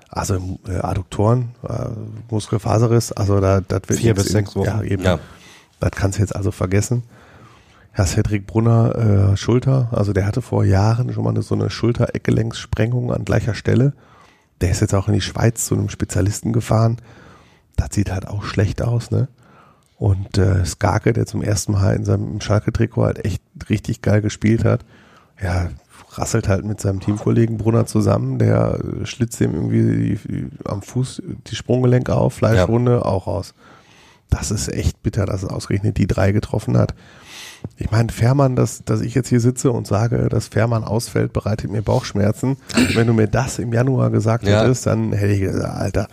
Also äh, Adduktoren, äh, Muskelfaserriss, also da das wird Vier bis sechs Wochen. Ja, eben. Ja. Das kannst du jetzt also vergessen. Herr Cedric Brunner, äh, Schulter, also der hatte vor Jahren schon mal eine, so eine Schulter-Eckgelenkssprengung an gleicher Stelle. Der ist jetzt auch in die Schweiz zu einem Spezialisten gefahren. Das sieht halt auch schlecht aus, ne? Und äh, Skake, der zum ersten Mal in seinem Schalke-Trikot halt echt richtig geil gespielt hat, ja, rasselt halt mit seinem Teamkollegen Brunner zusammen, der äh, schlitzt ihm irgendwie die, am Fuß die Sprunggelenke auf, Fleischwunde auch raus. Das ist echt bitter, dass es ausgerechnet die drei getroffen hat. Ich meine, Fährmann, dass, dass ich jetzt hier sitze und sage, dass Fährmann ausfällt, bereitet mir Bauchschmerzen. Wenn du mir das im Januar gesagt Ja. hättest, dann hätte ich gesagt, Alter,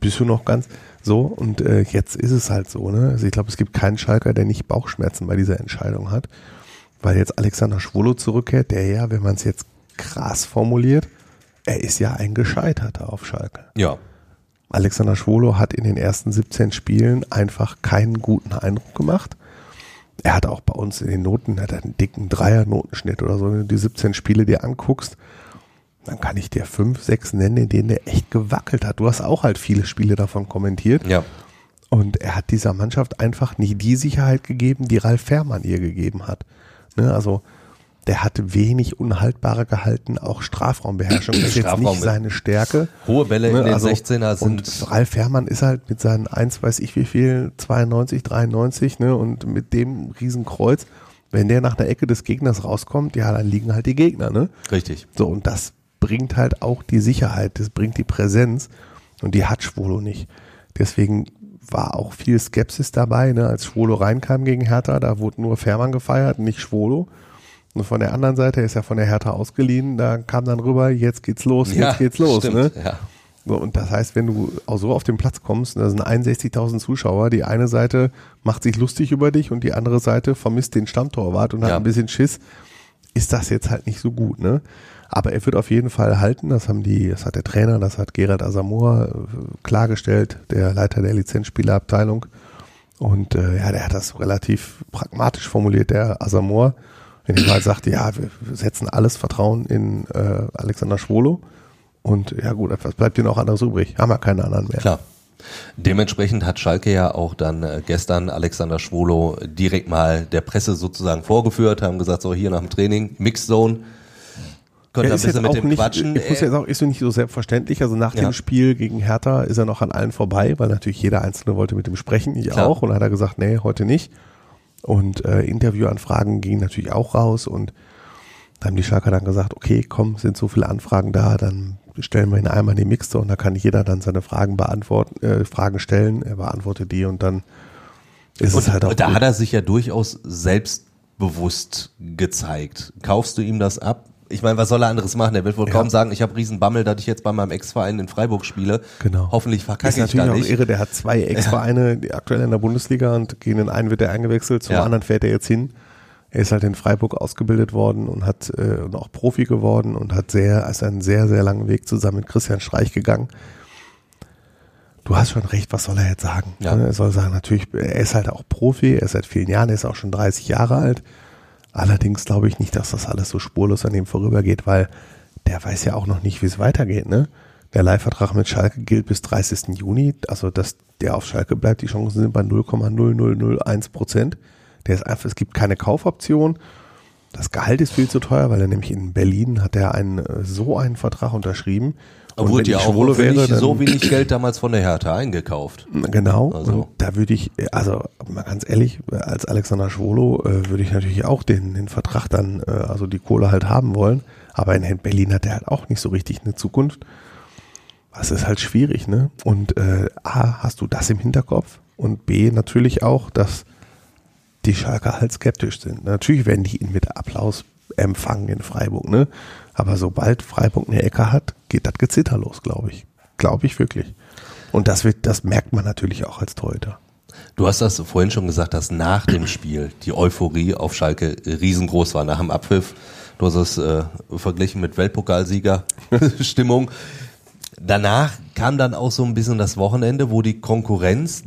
bist du noch ganz so. Und äh, jetzt ist es halt so. Ne? Also ich glaube, es gibt keinen Schalker, der nicht Bauchschmerzen bei dieser Entscheidung hat. Weil jetzt Alexander Schwolo zurückkehrt, der ja, wenn man es jetzt krass formuliert, er ist ja ein Gescheiterter auf Schalke. Ja. Alexander Schwolo hat in den ersten 17 Spielen einfach keinen guten Eindruck gemacht. Er hat auch bei uns in den Noten, er hat einen dicken Dreier-Notenschnitt oder so. Wenn du die 17 Spiele dir anguckst, dann kann ich dir fünf, sechs nennen, in denen der echt gewackelt hat. Du hast auch halt viele Spiele davon kommentiert. Ja. Und er hat dieser Mannschaft einfach nicht die Sicherheit gegeben, die Ralf Fährmann ihr gegeben hat. Ne, also der hat wenig unhaltbarer gehalten, auch Strafraumbeherrschung ist jetzt Strafraum nicht seine Stärke. Hohe Bälle in Ne, den also, 16er sind Und Ralf Fährmann ist halt mit seinen 1, weiß ich wie viel, 92, 93, ne, und mit dem Riesenkreuz, wenn der nach der Ecke des Gegners rauskommt, ja, dann liegen halt die Gegner, ne? richtig. So, und das bringt halt auch die Sicherheit, das bringt die Präsenz und die hat Schwolo nicht. Deswegen war auch viel Skepsis dabei, ne? als Schwolo reinkam gegen Hertha, da wurde nur Fährmann gefeiert, nicht Schwolo. Und von der anderen Seite ist ja von der Hertha ausgeliehen, da kam dann rüber, jetzt geht's los, jetzt geht's los. stimmt, Ne? Ja. So, und das heißt, wenn du auch so auf den Platz kommst, da sind 61.000 Zuschauer, die eine Seite macht sich lustig über dich und die andere Seite vermisst den Stammtorwart und hat Ja. ein bisschen Schiss, ist das jetzt halt nicht so gut, ne? Aber er wird auf jeden Fall halten, das haben die, das hat der Trainer, das hat Gerald Asamoah äh, klargestellt, der Leiter der Lizenzspielerabteilung. Und äh, ja, der hat das relativ pragmatisch formuliert, der Asamoah, wenn er mal sagte, ja, wir setzen alles Vertrauen in äh, Alexander Schwolo. Und ja gut, was bleibt dir noch anderes übrig? Haben wir keine anderen mehr. Klar. Dementsprechend hat Schalke ja auch dann äh, gestern Alexander Schwolo direkt mal der Presse sozusagen vorgeführt, haben gesagt, so hier nach dem Training, Mixzone, könnt ihr Er ein bisschen mit auch dem nicht, quatschen. ich muss Äh, jetzt auch, ist so nicht so selbstverständlich. Also nach Ja. dem Spiel gegen Hertha ist er noch an allen vorbei, weil natürlich jeder Einzelne wollte mit ihm sprechen, ich Klar. auch. Und dann hat er gesagt, nee, heute nicht. Und äh, Interviewanfragen gingen natürlich auch raus und da haben die Schalker dann gesagt, okay, komm, sind so viele Anfragen da, dann stellen wir ihn einmal in die Mixte und da kann jeder dann seine Fragen beantworten, äh, Fragen stellen, er beantwortet die und dann ist und, es halt auch und da gut. hat er sich ja durchaus selbstbewusst gezeigt. Kaufst du ihm das ab? Ich meine, was soll er anderes machen? Er wird wohl Ja. kaum sagen, ich habe Riesenbammel, dass ich jetzt bei meinem Ex-Verein in Freiburg spiele. Genau. Hoffentlich ist verkacke ich natürlich da auch nicht. irre, der hat zwei (laughs) Ex-Vereine, die aktuell in der Bundesliga und gegen den einen wird er eingewechselt, zum Ja. anderen fährt er jetzt hin. Er ist halt in Freiburg ausgebildet worden und hat äh, und auch Profi geworden und hat sehr, ist einen sehr, sehr langen Weg zusammen mit Christian Streich gegangen. Du hast schon recht, was soll er jetzt sagen? Ja. Er soll sagen, natürlich, er ist halt auch Profi, er ist seit vielen Jahren, er ist auch schon 30 Jahre alt. Allerdings glaube ich nicht, dass das alles so spurlos an ihm vorübergeht, weil der weiß ja auch noch nicht, wie es weitergeht. Ne? Der Leihvertrag mit Schalke gilt bis 30. Juni, also dass der auf Schalke bleibt, die Chancen sind bei 0,0001 Prozent. Der ist einfach, es gibt keine Kaufoption. Das Gehalt ist viel zu teuer, weil er nämlich in Berlin hat er einen, äh, so einen Vertrag unterschrieben. Obwohl ich auch nicht dann- so wenig Geld damals von der Hertha eingekauft. Genau. Also- da würde ich, also mal ganz ehrlich, als Alexander Schwolo äh, würde ich natürlich auch den, den Vertrag dann, äh, also die Kohle halt haben wollen. Aber in Berlin hat er halt auch nicht so richtig eine Zukunft. Das ist halt schwierig, ne? Und äh, A, hast du das im Hinterkopf? Und B, natürlich auch, dass die Schalker halt skeptisch sind. Natürlich werden die ihn mit Applaus empfangen in Freiburg, ne? Aber sobald Freiburg eine Ecke hat, geht das Gezitter los, glaube ich. Glaube ich wirklich. Und das wird, das merkt man natürlich auch als Torhüter. Du hast das vorhin schon gesagt, dass nach dem Spiel die Euphorie auf Schalke riesengroß war, nach dem Abpfiff. Du hast es äh, verglichen mit Weltpokalsieger-Stimmung. (laughs) Danach kam dann auch so ein bisschen das Wochenende, wo die Konkurrenz,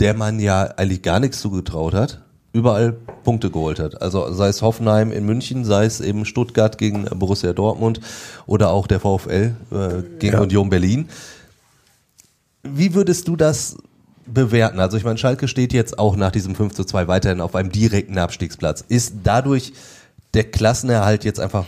der man ja eigentlich gar nichts zugetraut hat, überall Punkte geholt hat. Also sei es Hoffenheim in München, sei es eben Stuttgart gegen Borussia Dortmund oder auch der VfL äh, gegen Ja. Union Berlin. Wie würdest du das bewerten? Also ich meine, Schalke steht jetzt auch nach diesem 5 zu 2 weiterhin auf einem direkten Abstiegsplatz. Ist dadurch der Klassenerhalt jetzt einfach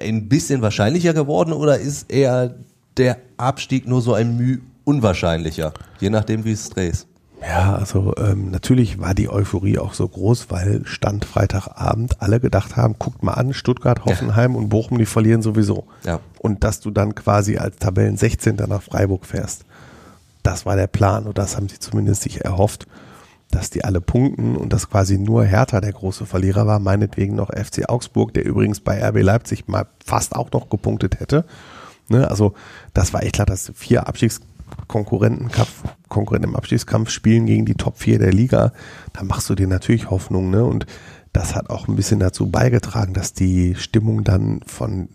ein bisschen wahrscheinlicher geworden oder ist eher der Abstieg nur so ein Mühe unwahrscheinlicher? Je nachdem, wie es drehst. Ja, also ähm, natürlich war die Euphorie auch so groß, weil Stand Freitagabend alle gedacht haben, guckt mal an, Stuttgart, Hoffenheim und Bochum, die verlieren sowieso. Ja. Und dass du dann quasi als Tabellen 16. nach Freiburg fährst. Das war der Plan und das haben sie zumindest sich erhofft, dass die alle punkten und dass quasi nur Hertha der große Verlierer war, meinetwegen noch FC Augsburg, der übrigens bei RB Leipzig mal fast auch noch gepunktet hätte. Ne, also das war echt klar, dass vier Abstiegskonkurrenten Kampf- Konkurrenten im Abstiegskampf spielen gegen die Top 4 der Liga. Da machst du dir natürlich Hoffnung. Ne? Und das hat auch ein bisschen dazu beigetragen, dass die Stimmung dann von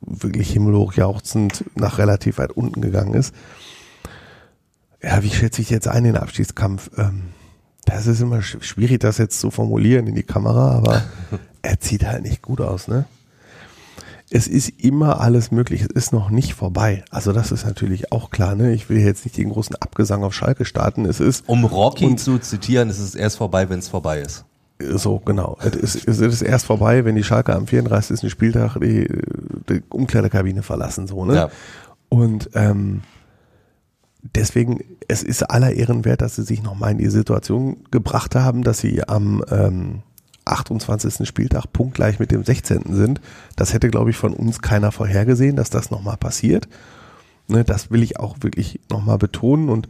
wirklich himmelhoch jauchzend nach relativ weit unten gegangen ist. Ja, wie schätze ich jetzt ein den Abstiegskampf? Ähm, das ist immer sch- schwierig, das jetzt zu formulieren in die Kamera, aber (laughs) er sieht halt nicht gut aus, ne? Es ist immer alles möglich. Es ist noch nicht vorbei. Also das ist natürlich auch klar. Ne? Ich will jetzt nicht den großen Abgesang auf Schalke starten. Es ist Um Rocky zu zitieren, ist es erst vorbei, wenn es vorbei ist. so genau. Es ist, es ist erst vorbei, wenn die Schalke am 34. Spieltag die, die Umkleidekabine verlassen. So ne. Ja. Und ähm, deswegen, es ist aller Ehren wert, dass sie sich nochmal in die Situation gebracht haben, dass sie am ähm, 28. Spieltag punktgleich mit dem 16. sind. Das hätte, glaube ich, von uns keiner vorhergesehen, dass das nochmal passiert. Ne, das will ich auch wirklich nochmal betonen. Und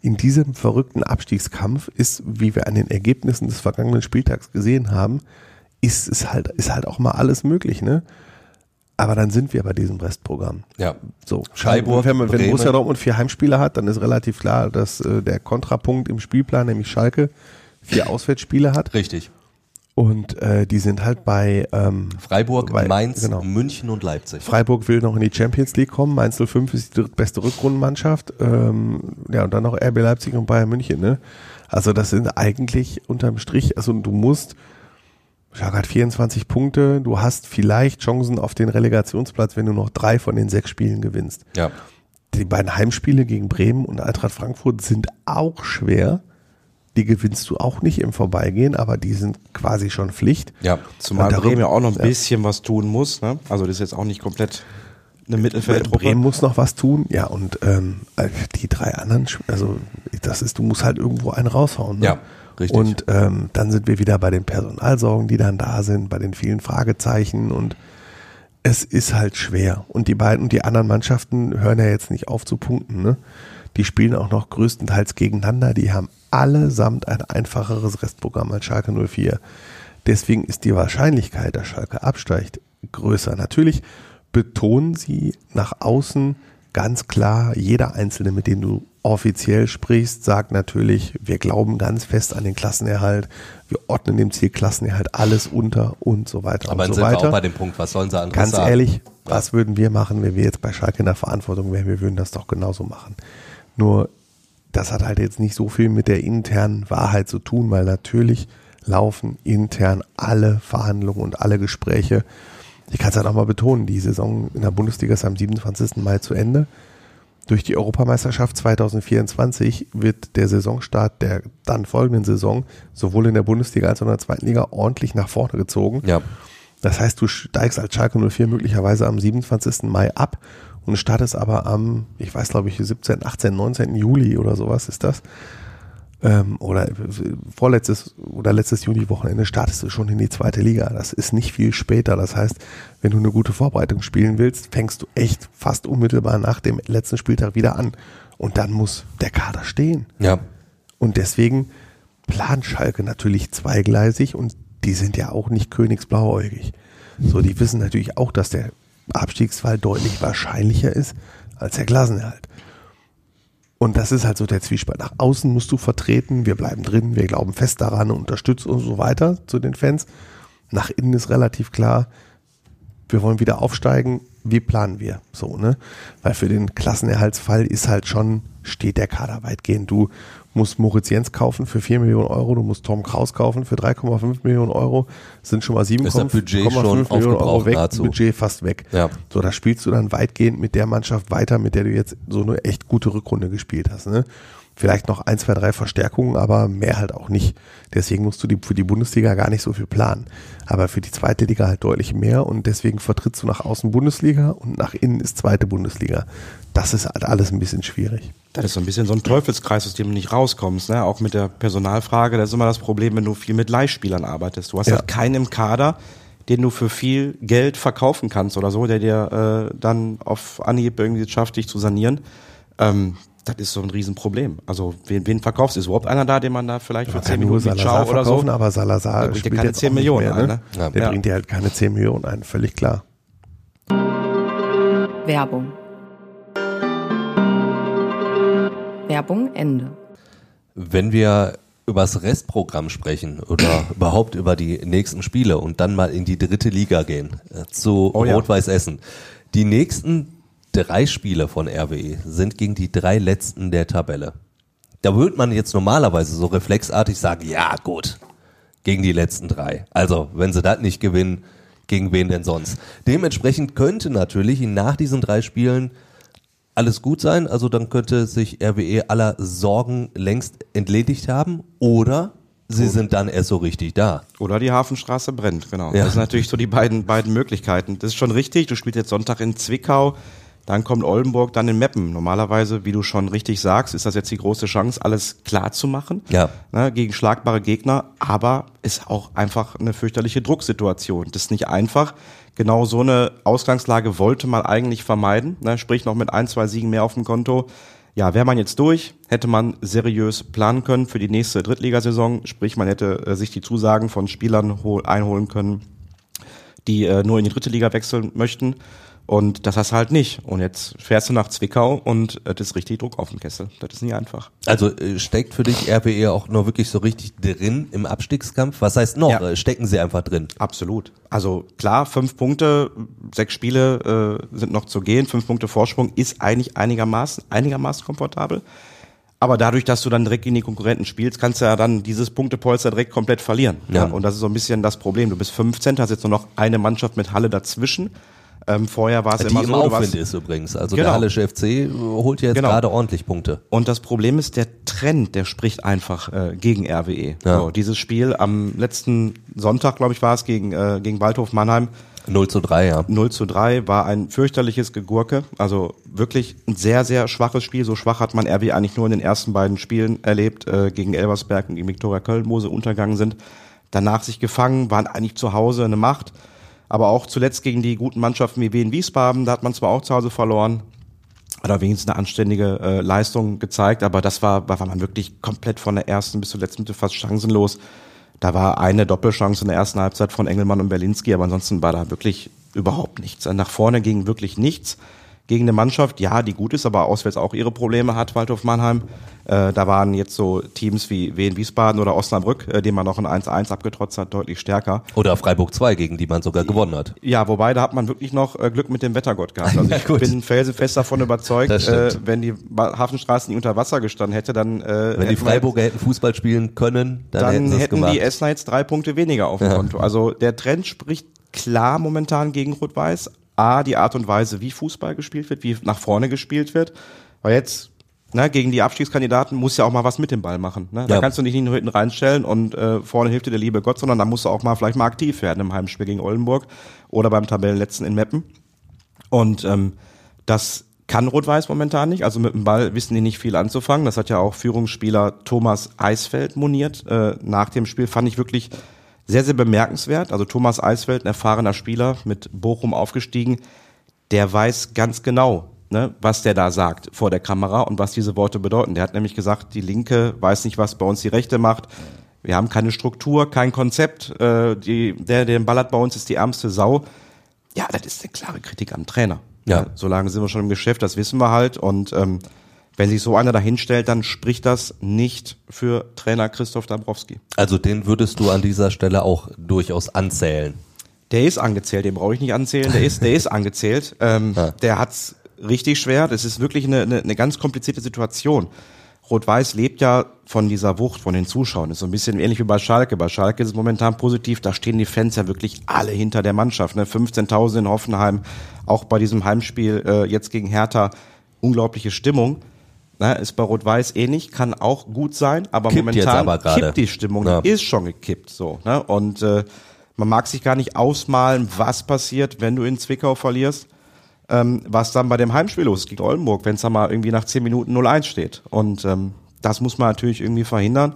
in diesem verrückten Abstiegskampf ist, wie wir an den Ergebnissen des vergangenen Spieltags gesehen haben, ist es halt, ist halt auch mal alles möglich, ne? Aber dann sind wir bei diesem Restprogramm. Ja. So, Freiburg, wenn, wenn. Borussia Dortmund vier Heimspiele hat, dann ist relativ klar, dass äh, der Kontrapunkt im Spielplan, nämlich Schalke, vier Auswärtsspiele hat. Richtig. Und äh, die sind halt bei ähm, Freiburg, Weil- Mainz, genau. München und Leipzig. Freiburg will noch in die Champions League kommen. Mainz 05 ist die drittbeste Rückrundenmannschaft. Ähm, ja, und dann noch RB Leipzig und Bayern München. Ne? Also das sind eigentlich unterm Strich, also du musst, Schalke hat 24 Punkte, du hast vielleicht Chancen auf den Relegationsplatz, wenn du noch drei von den sechs Spielen gewinnst. Ja. Die beiden Heimspiele gegen Bremen und Eintracht Frankfurt sind auch schwer. Die gewinnst du auch nicht im Vorbeigehen, aber die sind quasi schon Pflicht. Ja. Zumal darüber- Bremen ja auch noch ein ja. bisschen was tun muss. Ne? Also das ist jetzt auch nicht komplett eine Mittelfeldtruppe. Bremen muss noch was tun, ja, und ähm, die drei anderen, also das ist, du musst halt irgendwo einen raushauen. Ne? Ja, richtig. Und ähm, dann sind wir wieder bei den Personalsorgen, die dann da sind, bei den vielen Fragezeichen und es ist halt schwer. Und die beiden und die anderen Mannschaften hören ja jetzt nicht auf zu punkten. Ne? Die spielen auch noch größtenteils gegeneinander. Die haben allesamt ein einfacheres Restprogramm als Schalke 04. Deswegen ist die Wahrscheinlichkeit, dass Schalke absteigt, größer. Natürlich betonen sie nach außen ganz klar, jeder Einzelne, mit dem du offiziell sprichst, sagt natürlich, wir glauben ganz fest an den Klassenerhalt, wir ordnen dem Ziel Klassenerhalt alles unter und so weiter Aber und dann so sind wir weiter. auch bei dem Punkt, was sollen sie anderes Ganz sagen? ehrlich, was würden wir machen, wenn wir jetzt bei Schalke in der Verantwortung wären? Wir würden das doch genauso machen. Nur, das hat halt jetzt nicht so viel mit der internen Wahrheit zu tun, weil natürlich laufen intern alle Verhandlungen und alle Gespräche. Ich kann es halt auch mal betonen, die Saison in der Bundesliga ist am 27. Mai zu Ende. Durch die Europameisterschaft 2024 wird der Saisonstart der dann folgenden Saison sowohl in der Bundesliga als auch in der zweiten Liga ordentlich nach vorne gezogen. Ja. Das heißt, du steigst als Schalke 04 möglicherweise am 27. Mai ab und startest aber am, ich weiß glaube ich, 17., 18., 19. Juli oder sowas ist das. Ähm, oder vorletztes oder letztes Juni-Wochenende startest du schon in die zweite Liga. Das ist nicht viel später. Das heißt, wenn du eine gute Vorbereitung spielen willst, fängst du echt fast unmittelbar nach dem letzten Spieltag wieder an. Und dann muss der Kader stehen. Ja. Und deswegen plant Schalke natürlich zweigleisig und die sind ja auch nicht königsblauäugig. So, die wissen natürlich auch, dass der Abstiegsfall deutlich wahrscheinlicher ist als der Klassenerhalt. Und das ist halt so der Zwiespalt. Nach außen musst du vertreten, wir bleiben drin, wir glauben fest daran und unterstützen und so weiter zu den Fans. Nach innen ist relativ klar, wir wollen wieder aufsteigen, wie planen wir? So, ne? Weil für den Klassenerhaltsfall ist halt schon, steht der Kader weitgehend. Du musst Moritz Jens kaufen für 4 Millionen Euro, du musst Tom Kraus kaufen für 3,5 Millionen Euro, sind schon mal 7,5 Ist das Budget schon Millionen Euro weg, nahezu. Budget fast weg. Ja. So, da spielst du dann weitgehend mit der Mannschaft weiter, mit der du jetzt so eine echt gute Rückrunde gespielt hast. Ne? Vielleicht noch ein, zwei, drei Verstärkungen, aber mehr halt auch nicht. Deswegen musst du die, für die Bundesliga gar nicht so viel planen. Aber für die zweite Liga halt deutlich mehr und deswegen vertrittst du nach außen Bundesliga und nach innen ist zweite Bundesliga. Das ist halt alles ein bisschen schwierig. Das ist so ein bisschen so ein Teufelskreis, aus dem du nicht rauskommst. Ne? Auch mit der Personalfrage, das ist immer das Problem, wenn du viel mit Leihspielern arbeitest. Du hast Ja. halt keinen im Kader, den du für viel Geld verkaufen kannst oder so, der dir äh, dann auf Anhieb irgendwie schafft, dich zu sanieren. Ähm, das ist so ein Riesenproblem. Also wen, wen verkaufst du? Ist überhaupt einer da, den man da vielleicht für 10 kann nur Minuten Salazar Ciao oder so? verkaufen, aber Salazar Der bringt dir keine jetzt 10 auch nicht Millionen mehr, ein, ne? ne? Ja. Der Ja. bringt dir halt keine 10 Millionen ein, völlig klar. Werbung. Werbung Ende. Wenn wir über das Restprogramm sprechen oder (clears throat) überhaupt über die nächsten Spiele und dann mal in die dritte Liga gehen, äh, zu Oh ja. Rot-Weiß Essen. Die nächsten drei Spiele von RWE sind gegen die drei letzten der Tabelle. Da würde man jetzt normalerweise so reflexartig sagen, ja gut, gegen die letzten drei. Also, wenn sie das nicht gewinnen, gegen wen denn sonst? Dementsprechend könnte natürlich nach diesen drei Spielen alles gut sein. Also dann könnte sich RWE aller Sorgen längst entledigt haben. Oder sie sind dann erst so richtig da. Oder die Hafenstraße brennt, genau. Ja. Das sind natürlich so die beiden, beiden Möglichkeiten. Das ist schon richtig. Du spielst jetzt Sonntag in Zwickau. Dann kommt Oldenburg, dann in Meppen. Normalerweise, wie du schon richtig sagst, ist das jetzt die große Chance, alles klar zu machen. Ja. Ne, gegen schlagbare Gegner. Aber ist auch einfach eine fürchterliche Drucksituation. Das ist nicht einfach. Genau so eine Ausgangslage wollte man eigentlich vermeiden. Ne, sprich noch mit ein, zwei Siegen mehr auf dem Konto. Ja, wäre man jetzt durch, hätte man seriös planen können für die nächste Drittligasaison. Sprich, man hätte äh, sich die Zusagen von Spielern hol einholen können, die äh, nur in die dritte Liga wechseln möchten. Und das hast du halt nicht. Und jetzt fährst du nach Zwickau und das ist richtig Druck auf dem Kessel. Das ist nicht einfach. Also äh, steckt für dich RWE auch noch wirklich so richtig drin im Abstiegskampf? Was heißt noch? Ja. Äh, Stecken sie einfach drin? Absolut. Also klar, fünf Punkte, sechs Spiele äh, sind noch zu gehen, fünf Punkte Vorsprung ist eigentlich einigermaßen, einigermaßen komfortabel. Aber dadurch, dass du dann direkt gegen die Konkurrenten spielst, kannst du ja dann dieses Punktepolster direkt komplett verlieren. Ja. Und das ist so ein bisschen das Problem. Du bist 15, hast jetzt nur noch eine Mannschaft mit Halle dazwischen. Ähm, vorher war es immer im so, du Aufwind ist übrigens. Also Genau. der Hallische FC holt ja jetzt Genau. gerade ordentlich Punkte. Und das Problem ist, der Trend, der spricht einfach äh, gegen RWE. Ja. So, dieses Spiel am letzten Sonntag, glaube ich, war es, gegen, äh, gegen Waldhof Mannheim, 0 zu 3, ja. 0 zu 3 war ein fürchterliches Gegurke. Also wirklich ein sehr, sehr schwaches Spiel. So schwach hat man RW eigentlich nur in den ersten beiden Spielen erlebt, äh, gegen Elversberg und gegen Viktoria Köln, wo sie untergegangen sind. Danach sich gefangen, waren eigentlich zu Hause eine Macht. Aber auch zuletzt gegen die guten Mannschaften wie Wien Wiesbaden, da hat man zwar auch zu Hause verloren, aber wenigstens eine anständige äh, Leistung gezeigt, aber das war, war, man wirklich komplett von der ersten bis zur letzten Minute fast chancenlos. Da war eine Doppelchance in der ersten Halbzeit von Engelmann und Berlinski, aber ansonsten war da wirklich überhaupt nichts. Nach vorne ging wirklich nichts. Gegen eine Mannschaft, ja, die gut ist, aber auswärts auch ihre Probleme hat, Waldhof Mannheim. Äh, da waren jetzt so Teams wie Wien Wiesbaden oder Osnabrück, äh, denen man noch ein 1-1 abgetrotzt hat, deutlich stärker. Oder Freiburg 2, gegen die man sogar gewonnen hat. Ja, wobei, da hat man wirklich noch äh, Glück mit dem Wettergott gehabt. Also (laughs) ich bin felsenfest davon überzeugt, äh, wenn die Hafenstraße nicht unter Wasser gestanden hätte, dann äh, Wenn die hätten Freiburger hätten Fußball spielen können, dann, hätten dann hätten gemacht. die Essener jetzt drei Punkte weniger auf dem Ja. Konto. Also der Trend spricht klar momentan gegen Rot-Weiß. A, die Art und Weise, wie Fußball gespielt wird, wie nach vorne gespielt wird. Weil jetzt, ne, gegen die Abstiegskandidaten muss ja auch mal was mit dem Ball machen. Ne? Da Ja. kannst du nicht nur hinten reinstellen und äh, vorne hilft dir der liebe Gott, sondern da musst du auch mal vielleicht mal aktiv werden im Heimspiel gegen Oldenburg oder beim Tabellenletzten in Meppen. Und ähm, das kann Rot-Weiß momentan nicht. Also mit dem Ball wissen die nicht viel anzufangen. Das hat ja auch Führungsspieler Thomas Eisfeld moniert. Äh, nach dem Spiel fand ich wirklich sehr, sehr bemerkenswert. Also Thomas Eisfeld, ein erfahrener Spieler, mit Bochum aufgestiegen, der weiß ganz genau, ne, was der da sagt vor der Kamera und was diese Worte bedeuten. Der hat nämlich gesagt, die Linke weiß nicht, was bei uns die Rechte macht. Wir haben keine Struktur, kein Konzept. Äh, die, der, der den Ball hat bei uns, ist die ärmste Sau. Ja, das ist eine klare Kritik am Trainer. Ja. So lange sind wir schon im Geschäft, das wissen wir halt. Und ähm, wenn sich so einer dahinstellt, dann spricht das nicht für Trainer Christoph Dabrowski. Also den würdest du an dieser Stelle auch durchaus anzählen. Der ist angezählt, den brauche ich nicht anzählen, der ist, der ist (laughs) angezählt. Ähm, Ja. Der hat's richtig schwer. Das ist wirklich eine, eine, eine ganz komplizierte Situation. Rot-Weiß lebt ja von dieser Wucht, von den Zuschauern. Das ist so ein bisschen ähnlich wie bei Schalke. Bei Schalke ist es momentan positiv, da stehen die Fans ja wirklich alle hinter der Mannschaft. Ne? 15.000 in Hoffenheim, auch bei diesem Heimspiel äh, jetzt gegen Hertha, unglaubliche Stimmung. Ne? Ist bei Rot-Weiß ähnlich, kann auch gut sein, aber Kippt momentan aber kippt die Stimmung, Ja. ist schon gekippt. so. Ne? Und äh, man mag sich gar nicht ausmalen, was passiert, wenn du in Zwickau verlierst ähm, was dann bei dem Heimspiel los ist gegen Oldenburg, wenn es dann mal irgendwie nach 10 Minuten 0-1 steht. Und ähm, das muss man natürlich irgendwie verhindern.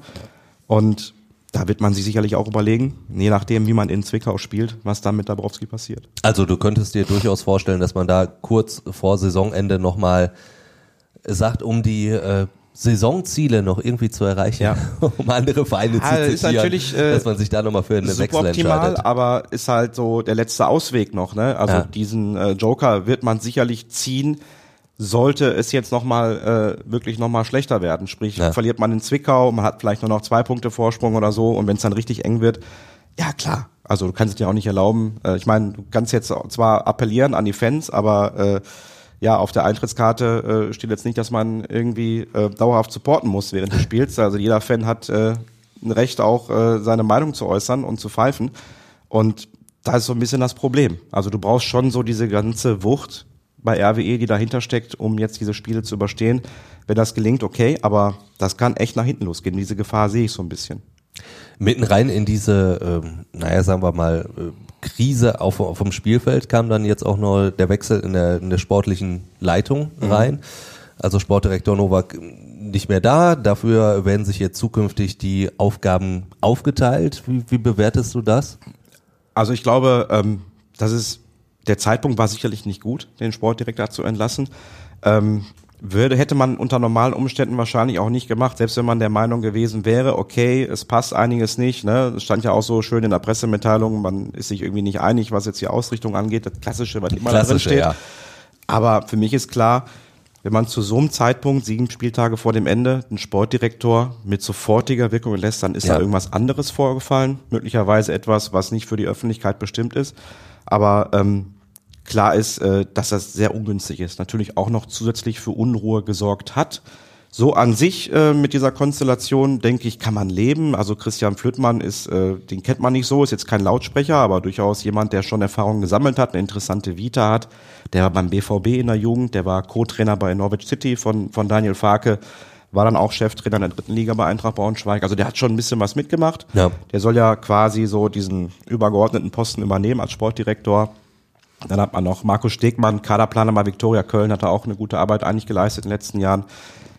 Und da wird man sich sicherlich auch überlegen, je nachdem, wie man in Zwickau spielt, was dann mit Dabrowski passiert. Also du könntest dir durchaus vorstellen, dass man da kurz vor Saisonende nochmal sagt, um die äh, Saisonziele noch irgendwie zu erreichen, Ja. (laughs) um andere Vereine Ja, zu das ist zitieren, natürlich, äh, dass man sich da nochmal für eine Wechsel entscheidet. aber ist halt so der letzte Ausweg noch. Ne? Also Ja. diesen äh, Joker wird man sicherlich ziehen, sollte es jetzt nochmal äh, wirklich nochmal schlechter werden. Sprich, Ja. verliert man in Zwickau, man hat vielleicht nur noch zwei Punkte Vorsprung oder so und wenn es dann richtig eng wird, ja klar, also du kannst es dir auch nicht erlauben. Äh, ich meine, du kannst jetzt zwar appellieren an die Fans, aber äh, ja, auf der Eintrittskarte äh, steht jetzt nicht, dass man irgendwie äh, dauerhaft supporten muss während des Spiels. Also jeder Fan hat äh, ein Recht auch, äh, seine Meinung zu äußern und zu pfeifen. Und da ist so ein bisschen das Problem. Also du brauchst schon so diese ganze Wucht bei RWE, die dahinter steckt, um jetzt diese Spiele zu überstehen. Wenn das gelingt, okay, aber das kann echt nach hinten losgehen. Diese Gefahr sehe ich so ein bisschen. Mitten rein in diese, ähm, naja, sagen wir mal, äh, Krise auf, auf dem Spielfeld kam dann jetzt auch noch der Wechsel in der, in der sportlichen Leitung rein. Also Sportdirektor Novak nicht mehr da, dafür werden sich jetzt zukünftig die Aufgaben aufgeteilt. Wie, wie bewertest du das? Also ich glaube, ähm, das ist der Zeitpunkt war sicherlich nicht gut, den Sportdirektor zu entlassen. Ähm, würde, hätte man unter normalen Umständen wahrscheinlich auch nicht gemacht, selbst wenn man der Meinung gewesen wäre, okay, es passt einiges nicht, ne? Es stand ja auch so schön in der Pressemitteilung, man ist sich irgendwie nicht einig, was jetzt die Ausrichtung angeht, das klassische, was immer da drin Klassische, steht. ja. Aber für mich ist klar, wenn man zu so einem Zeitpunkt, sieben Spieltage vor dem Ende, einen Sportdirektor mit sofortiger Wirkung lässt, dann ist Ja. da irgendwas anderes vorgefallen. Möglicherweise etwas, was nicht für die Öffentlichkeit bestimmt ist. Aber ähm, klar ist, äh, dass das sehr ungünstig ist. Natürlich auch noch zusätzlich für Unruhe gesorgt hat. So an sich äh, mit dieser Konstellation, denke ich, kann man leben. Also Christian Flüttmann ist, äh, den kennt man nicht so, ist jetzt kein Lautsprecher, aber durchaus jemand, der schon Erfahrung gesammelt hat, eine interessante Vita hat. Der war beim BVB in der Jugend, der war Co-Trainer bei Norwich City von, von Daniel Farke, war dann auch Cheftrainer in der dritten Liga bei Eintracht Braunschweig. Also der hat schon ein bisschen was mitgemacht. Ja. Der soll ja quasi so diesen übergeordneten Posten übernehmen als Sportdirektor. Dann hat man noch Markus Stegmann, Kaderplaner bei Viktoria Köln, hat er auch eine gute Arbeit eigentlich geleistet in den letzten Jahren.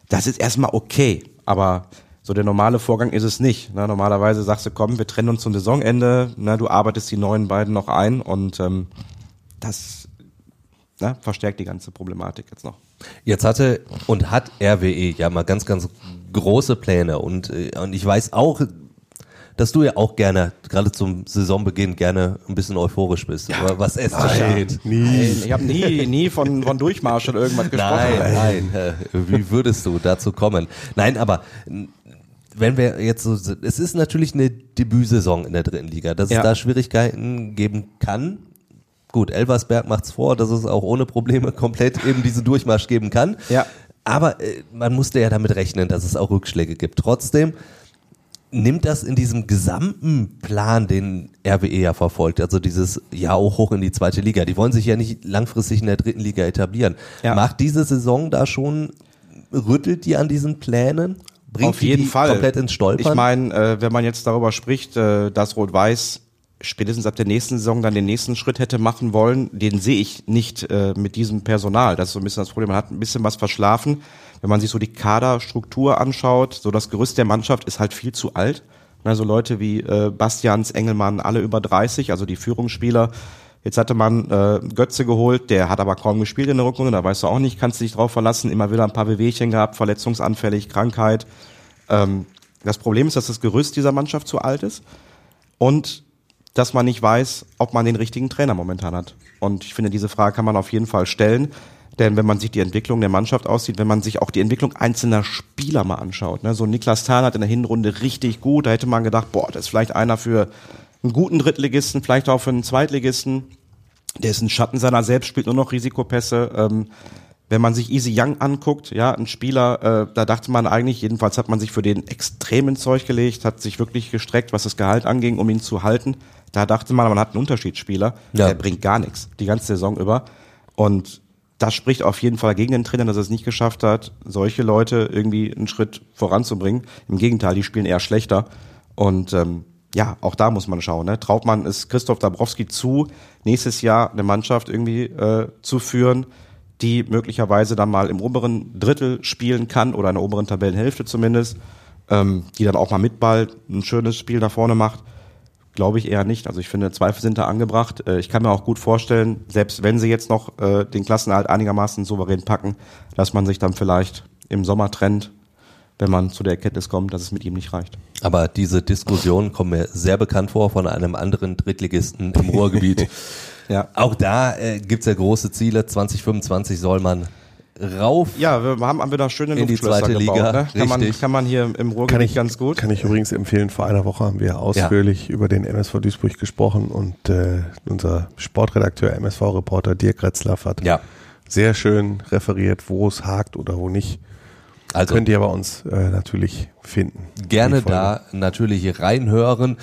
Das ist erstmal okay, aber so der normale Vorgang ist es nicht. Ne? Normalerweise sagst du, komm, wir trennen uns zum Saisonende, ne? du arbeitest die neuen beiden noch ein und ähm, das ne? verstärkt die ganze Problematik jetzt noch. Jetzt hatte und hat RWE ja mal ganz, ganz große Pläne und, äh, und ich weiß auch, dass du ja auch gerne, gerade zum Saisonbeginn, gerne ein bisschen euphorisch bist, was es angeht. Nie. Ich habe nie, nie von, von Durchmarsch oder irgendwas gesprochen. Nein, nein. äh, Wie würdest du dazu kommen? Nein, aber wenn wir jetzt so, es ist natürlich eine Debütsaison in der dritten Liga, dass Ja. es da Schwierigkeiten geben kann. Gut, Elversberg macht's vor, dass es auch ohne Probleme komplett eben diesen Durchmarsch geben kann. Ja. Aber äh, man musste ja damit rechnen, dass es auch Rückschläge gibt. Trotzdem nimmt das in diesem gesamten Plan, den RWE ja verfolgt, also dieses ja auch hoch in die zweite Liga. Die wollen sich ja nicht langfristig in der dritten Liga etablieren. Ja. Macht diese Saison da schon, rüttelt die an diesen Plänen? Bringt Auf die jeden die Fall. komplett ins Stolpern? Ich meine, äh, wenn man jetzt darüber spricht, äh, dass Rot-Weiß spätestens ab der nächsten Saison dann den nächsten Schritt hätte machen wollen, den sehe ich nicht äh, mit diesem Personal. Das ist so ein bisschen das Problem. Man hat ein bisschen was verschlafen. Wenn man sich so die Kaderstruktur anschaut, so das Gerüst der Mannschaft ist halt viel zu alt. Also Leute wie äh, Bastians, Engelmann, alle über 30, also die Führungsspieler. Jetzt hatte man äh, Götze geholt, der hat aber kaum gespielt in der Rückrunde, da weißt du auch nicht, kannst du dich drauf verlassen, immer wieder ein paar Wehwehchen gehabt, verletzungsanfällig, Krankheit. Ähm, das Problem ist, dass das Gerüst dieser Mannschaft zu alt ist und dass man nicht weiß, ob man den richtigen Trainer momentan hat. Und ich finde, diese Frage kann man auf jeden Fall stellen. Denn wenn man sich die Entwicklung der Mannschaft aussieht, wenn man sich auch die Entwicklung einzelner Spieler mal anschaut, ne, so Niklas Thal hat in der Hinrunde richtig gut, da hätte man gedacht, boah, das ist vielleicht einer für einen guten Drittligisten, vielleicht auch für einen Zweitligisten. Der ist ein Schatten seiner selbst, spielt nur noch Risikopässe. Ähm, wenn man sich Easy Young anguckt, ja, ein Spieler, äh, da dachte man eigentlich, jedenfalls hat man sich für den extrem ins Zeug gelegt, hat sich wirklich gestreckt, was das Gehalt anging, um ihn zu halten. Da dachte man, man hat einen Unterschiedsspieler, Ja. der bringt gar nichts, die ganze Saison über. Und das spricht auf jeden Fall gegen den Trainer, dass er es nicht geschafft hat, solche Leute irgendwie einen Schritt voranzubringen. Im Gegenteil, die spielen eher schlechter. Und ähm, ja, auch da muss man schauen. Ne? Traut man es Christoph Dabrowski zu, nächstes Jahr eine Mannschaft irgendwie äh, zu führen, die möglicherweise dann mal im oberen Drittel spielen kann oder in der oberen Tabellenhälfte zumindest, ähm, die dann auch mal mit Ball ein schönes Spiel nach vorne macht. Glaube ich eher nicht. Also ich finde, Zweifel sind da angebracht. Äh, Ich kann mir auch gut vorstellen, selbst wenn sie jetzt noch äh, den Klassenerhalt einigermaßen souverän packen, dass man sich dann vielleicht im Sommer trennt, wenn man zu der Erkenntnis kommt, dass es mit ihm nicht reicht. Aber diese Diskussion kommt mir sehr bekannt vor von einem anderen Drittligisten im Ruhrgebiet. (laughs) Ja. Auch da äh, gibt's ja große Ziele. 2025 soll man rauf. Ja, wir haben, haben wir da schöne In die Luftschlösser zweite gebaut. Liga, ne? kann, man, kann man hier im Kann Ruhrgebiet ich, ganz gut. kann ich übrigens empfehlen, vor einer Woche haben wir ausführlich über den MSV Duisburg gesprochen und äh, unser Sportredakteur, MSV-Reporter Dirk Retzlaff hat Ja. sehr schön referiert, wo es hakt oder wo nicht. Also Könnt ihr bei uns äh, natürlich finden. gerne da natürlich reinhören.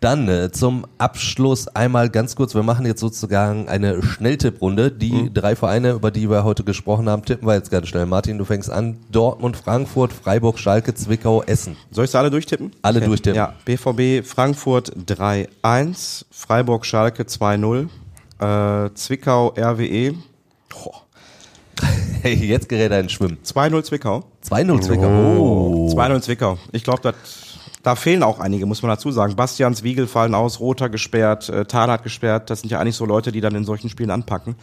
Dann äh, zum Abschluss einmal ganz kurz, wir machen jetzt sozusagen eine Schnelltipprunde. Die Mhm. drei Vereine, über die wir heute gesprochen haben, tippen wir jetzt ganz schnell. Martin, du fängst an. Dortmund, Frankfurt, Freiburg, Schalke, Zwickau, Essen. Soll ich sie alle durchtippen? Alle durchtippen. Ja, BVB Frankfurt 3-1, Freiburg Schalke 2-0, äh, Zwickau RWE Boah, (laughs) Hey, jetzt gerät er ins Schwimmen. 2-0 Zwickau. 2-0 Zwickau. Oh. 2-0 Zwickau. Ich glaube, da fehlen auch einige, muss man dazu sagen. Bastians Wiegel fallen aus, Roter gesperrt, äh, Tarnat gesperrt. Das sind ja eigentlich so Leute, die dann in solchen Spielen anpacken.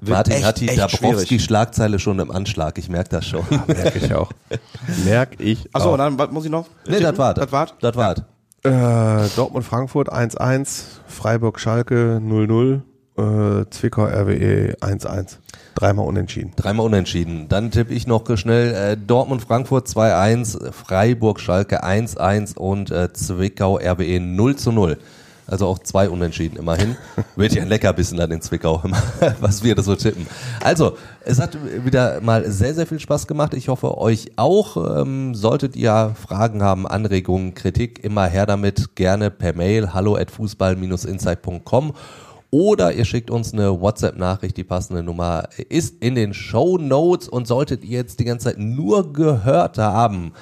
Wird Martin echt, hat die echt Dabrowski schwierig. Schlagzeile schon im Anschlag. Ich merke das schon. (laughs) Merke ich auch. Merke ich Achso, auch. dann was muss ich noch? nee, das war Das war's? Das war Äh, Dortmund Frankfurt 1-1, Freiburg Schalke 0-0, äh, Zwickau RWE 1-1. Dreimal unentschieden. Dreimal unentschieden. Dann tippe ich noch schnell äh, Dortmund Frankfurt 2-1, Freiburg Schalke 1-1 und äh, Zwickau RWE 0 0. Also auch zwei Unentschieden immerhin. (laughs) Wird ja ein Leckerbissen dann in Zwickau, (laughs) was wir da so tippen. Also, es hat wieder mal sehr, sehr viel Spaß gemacht. Ich hoffe, euch auch. Ähm, solltet ihr Fragen haben, Anregungen, Kritik, immer her damit. Gerne per Mail hallo at fußball-insight.com oder ihr schickt uns eine WhatsApp-Nachricht, die passende Nummer ist in den Show Notes und solltet ihr jetzt die ganze Zeit nur gehört haben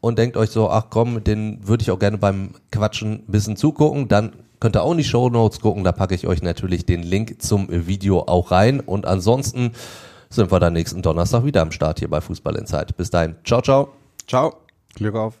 und denkt euch so, ach komm, den würde ich auch gerne beim Quatschen ein bisschen zugucken, dann könnt ihr auch in die Show Notes gucken, da packe ich euch natürlich den Link zum Video auch rein und ansonsten sind wir dann nächsten Donnerstag wieder am Start hier bei Fußball Insight. Bis dahin, ciao, ciao. Ciao. Glück auf.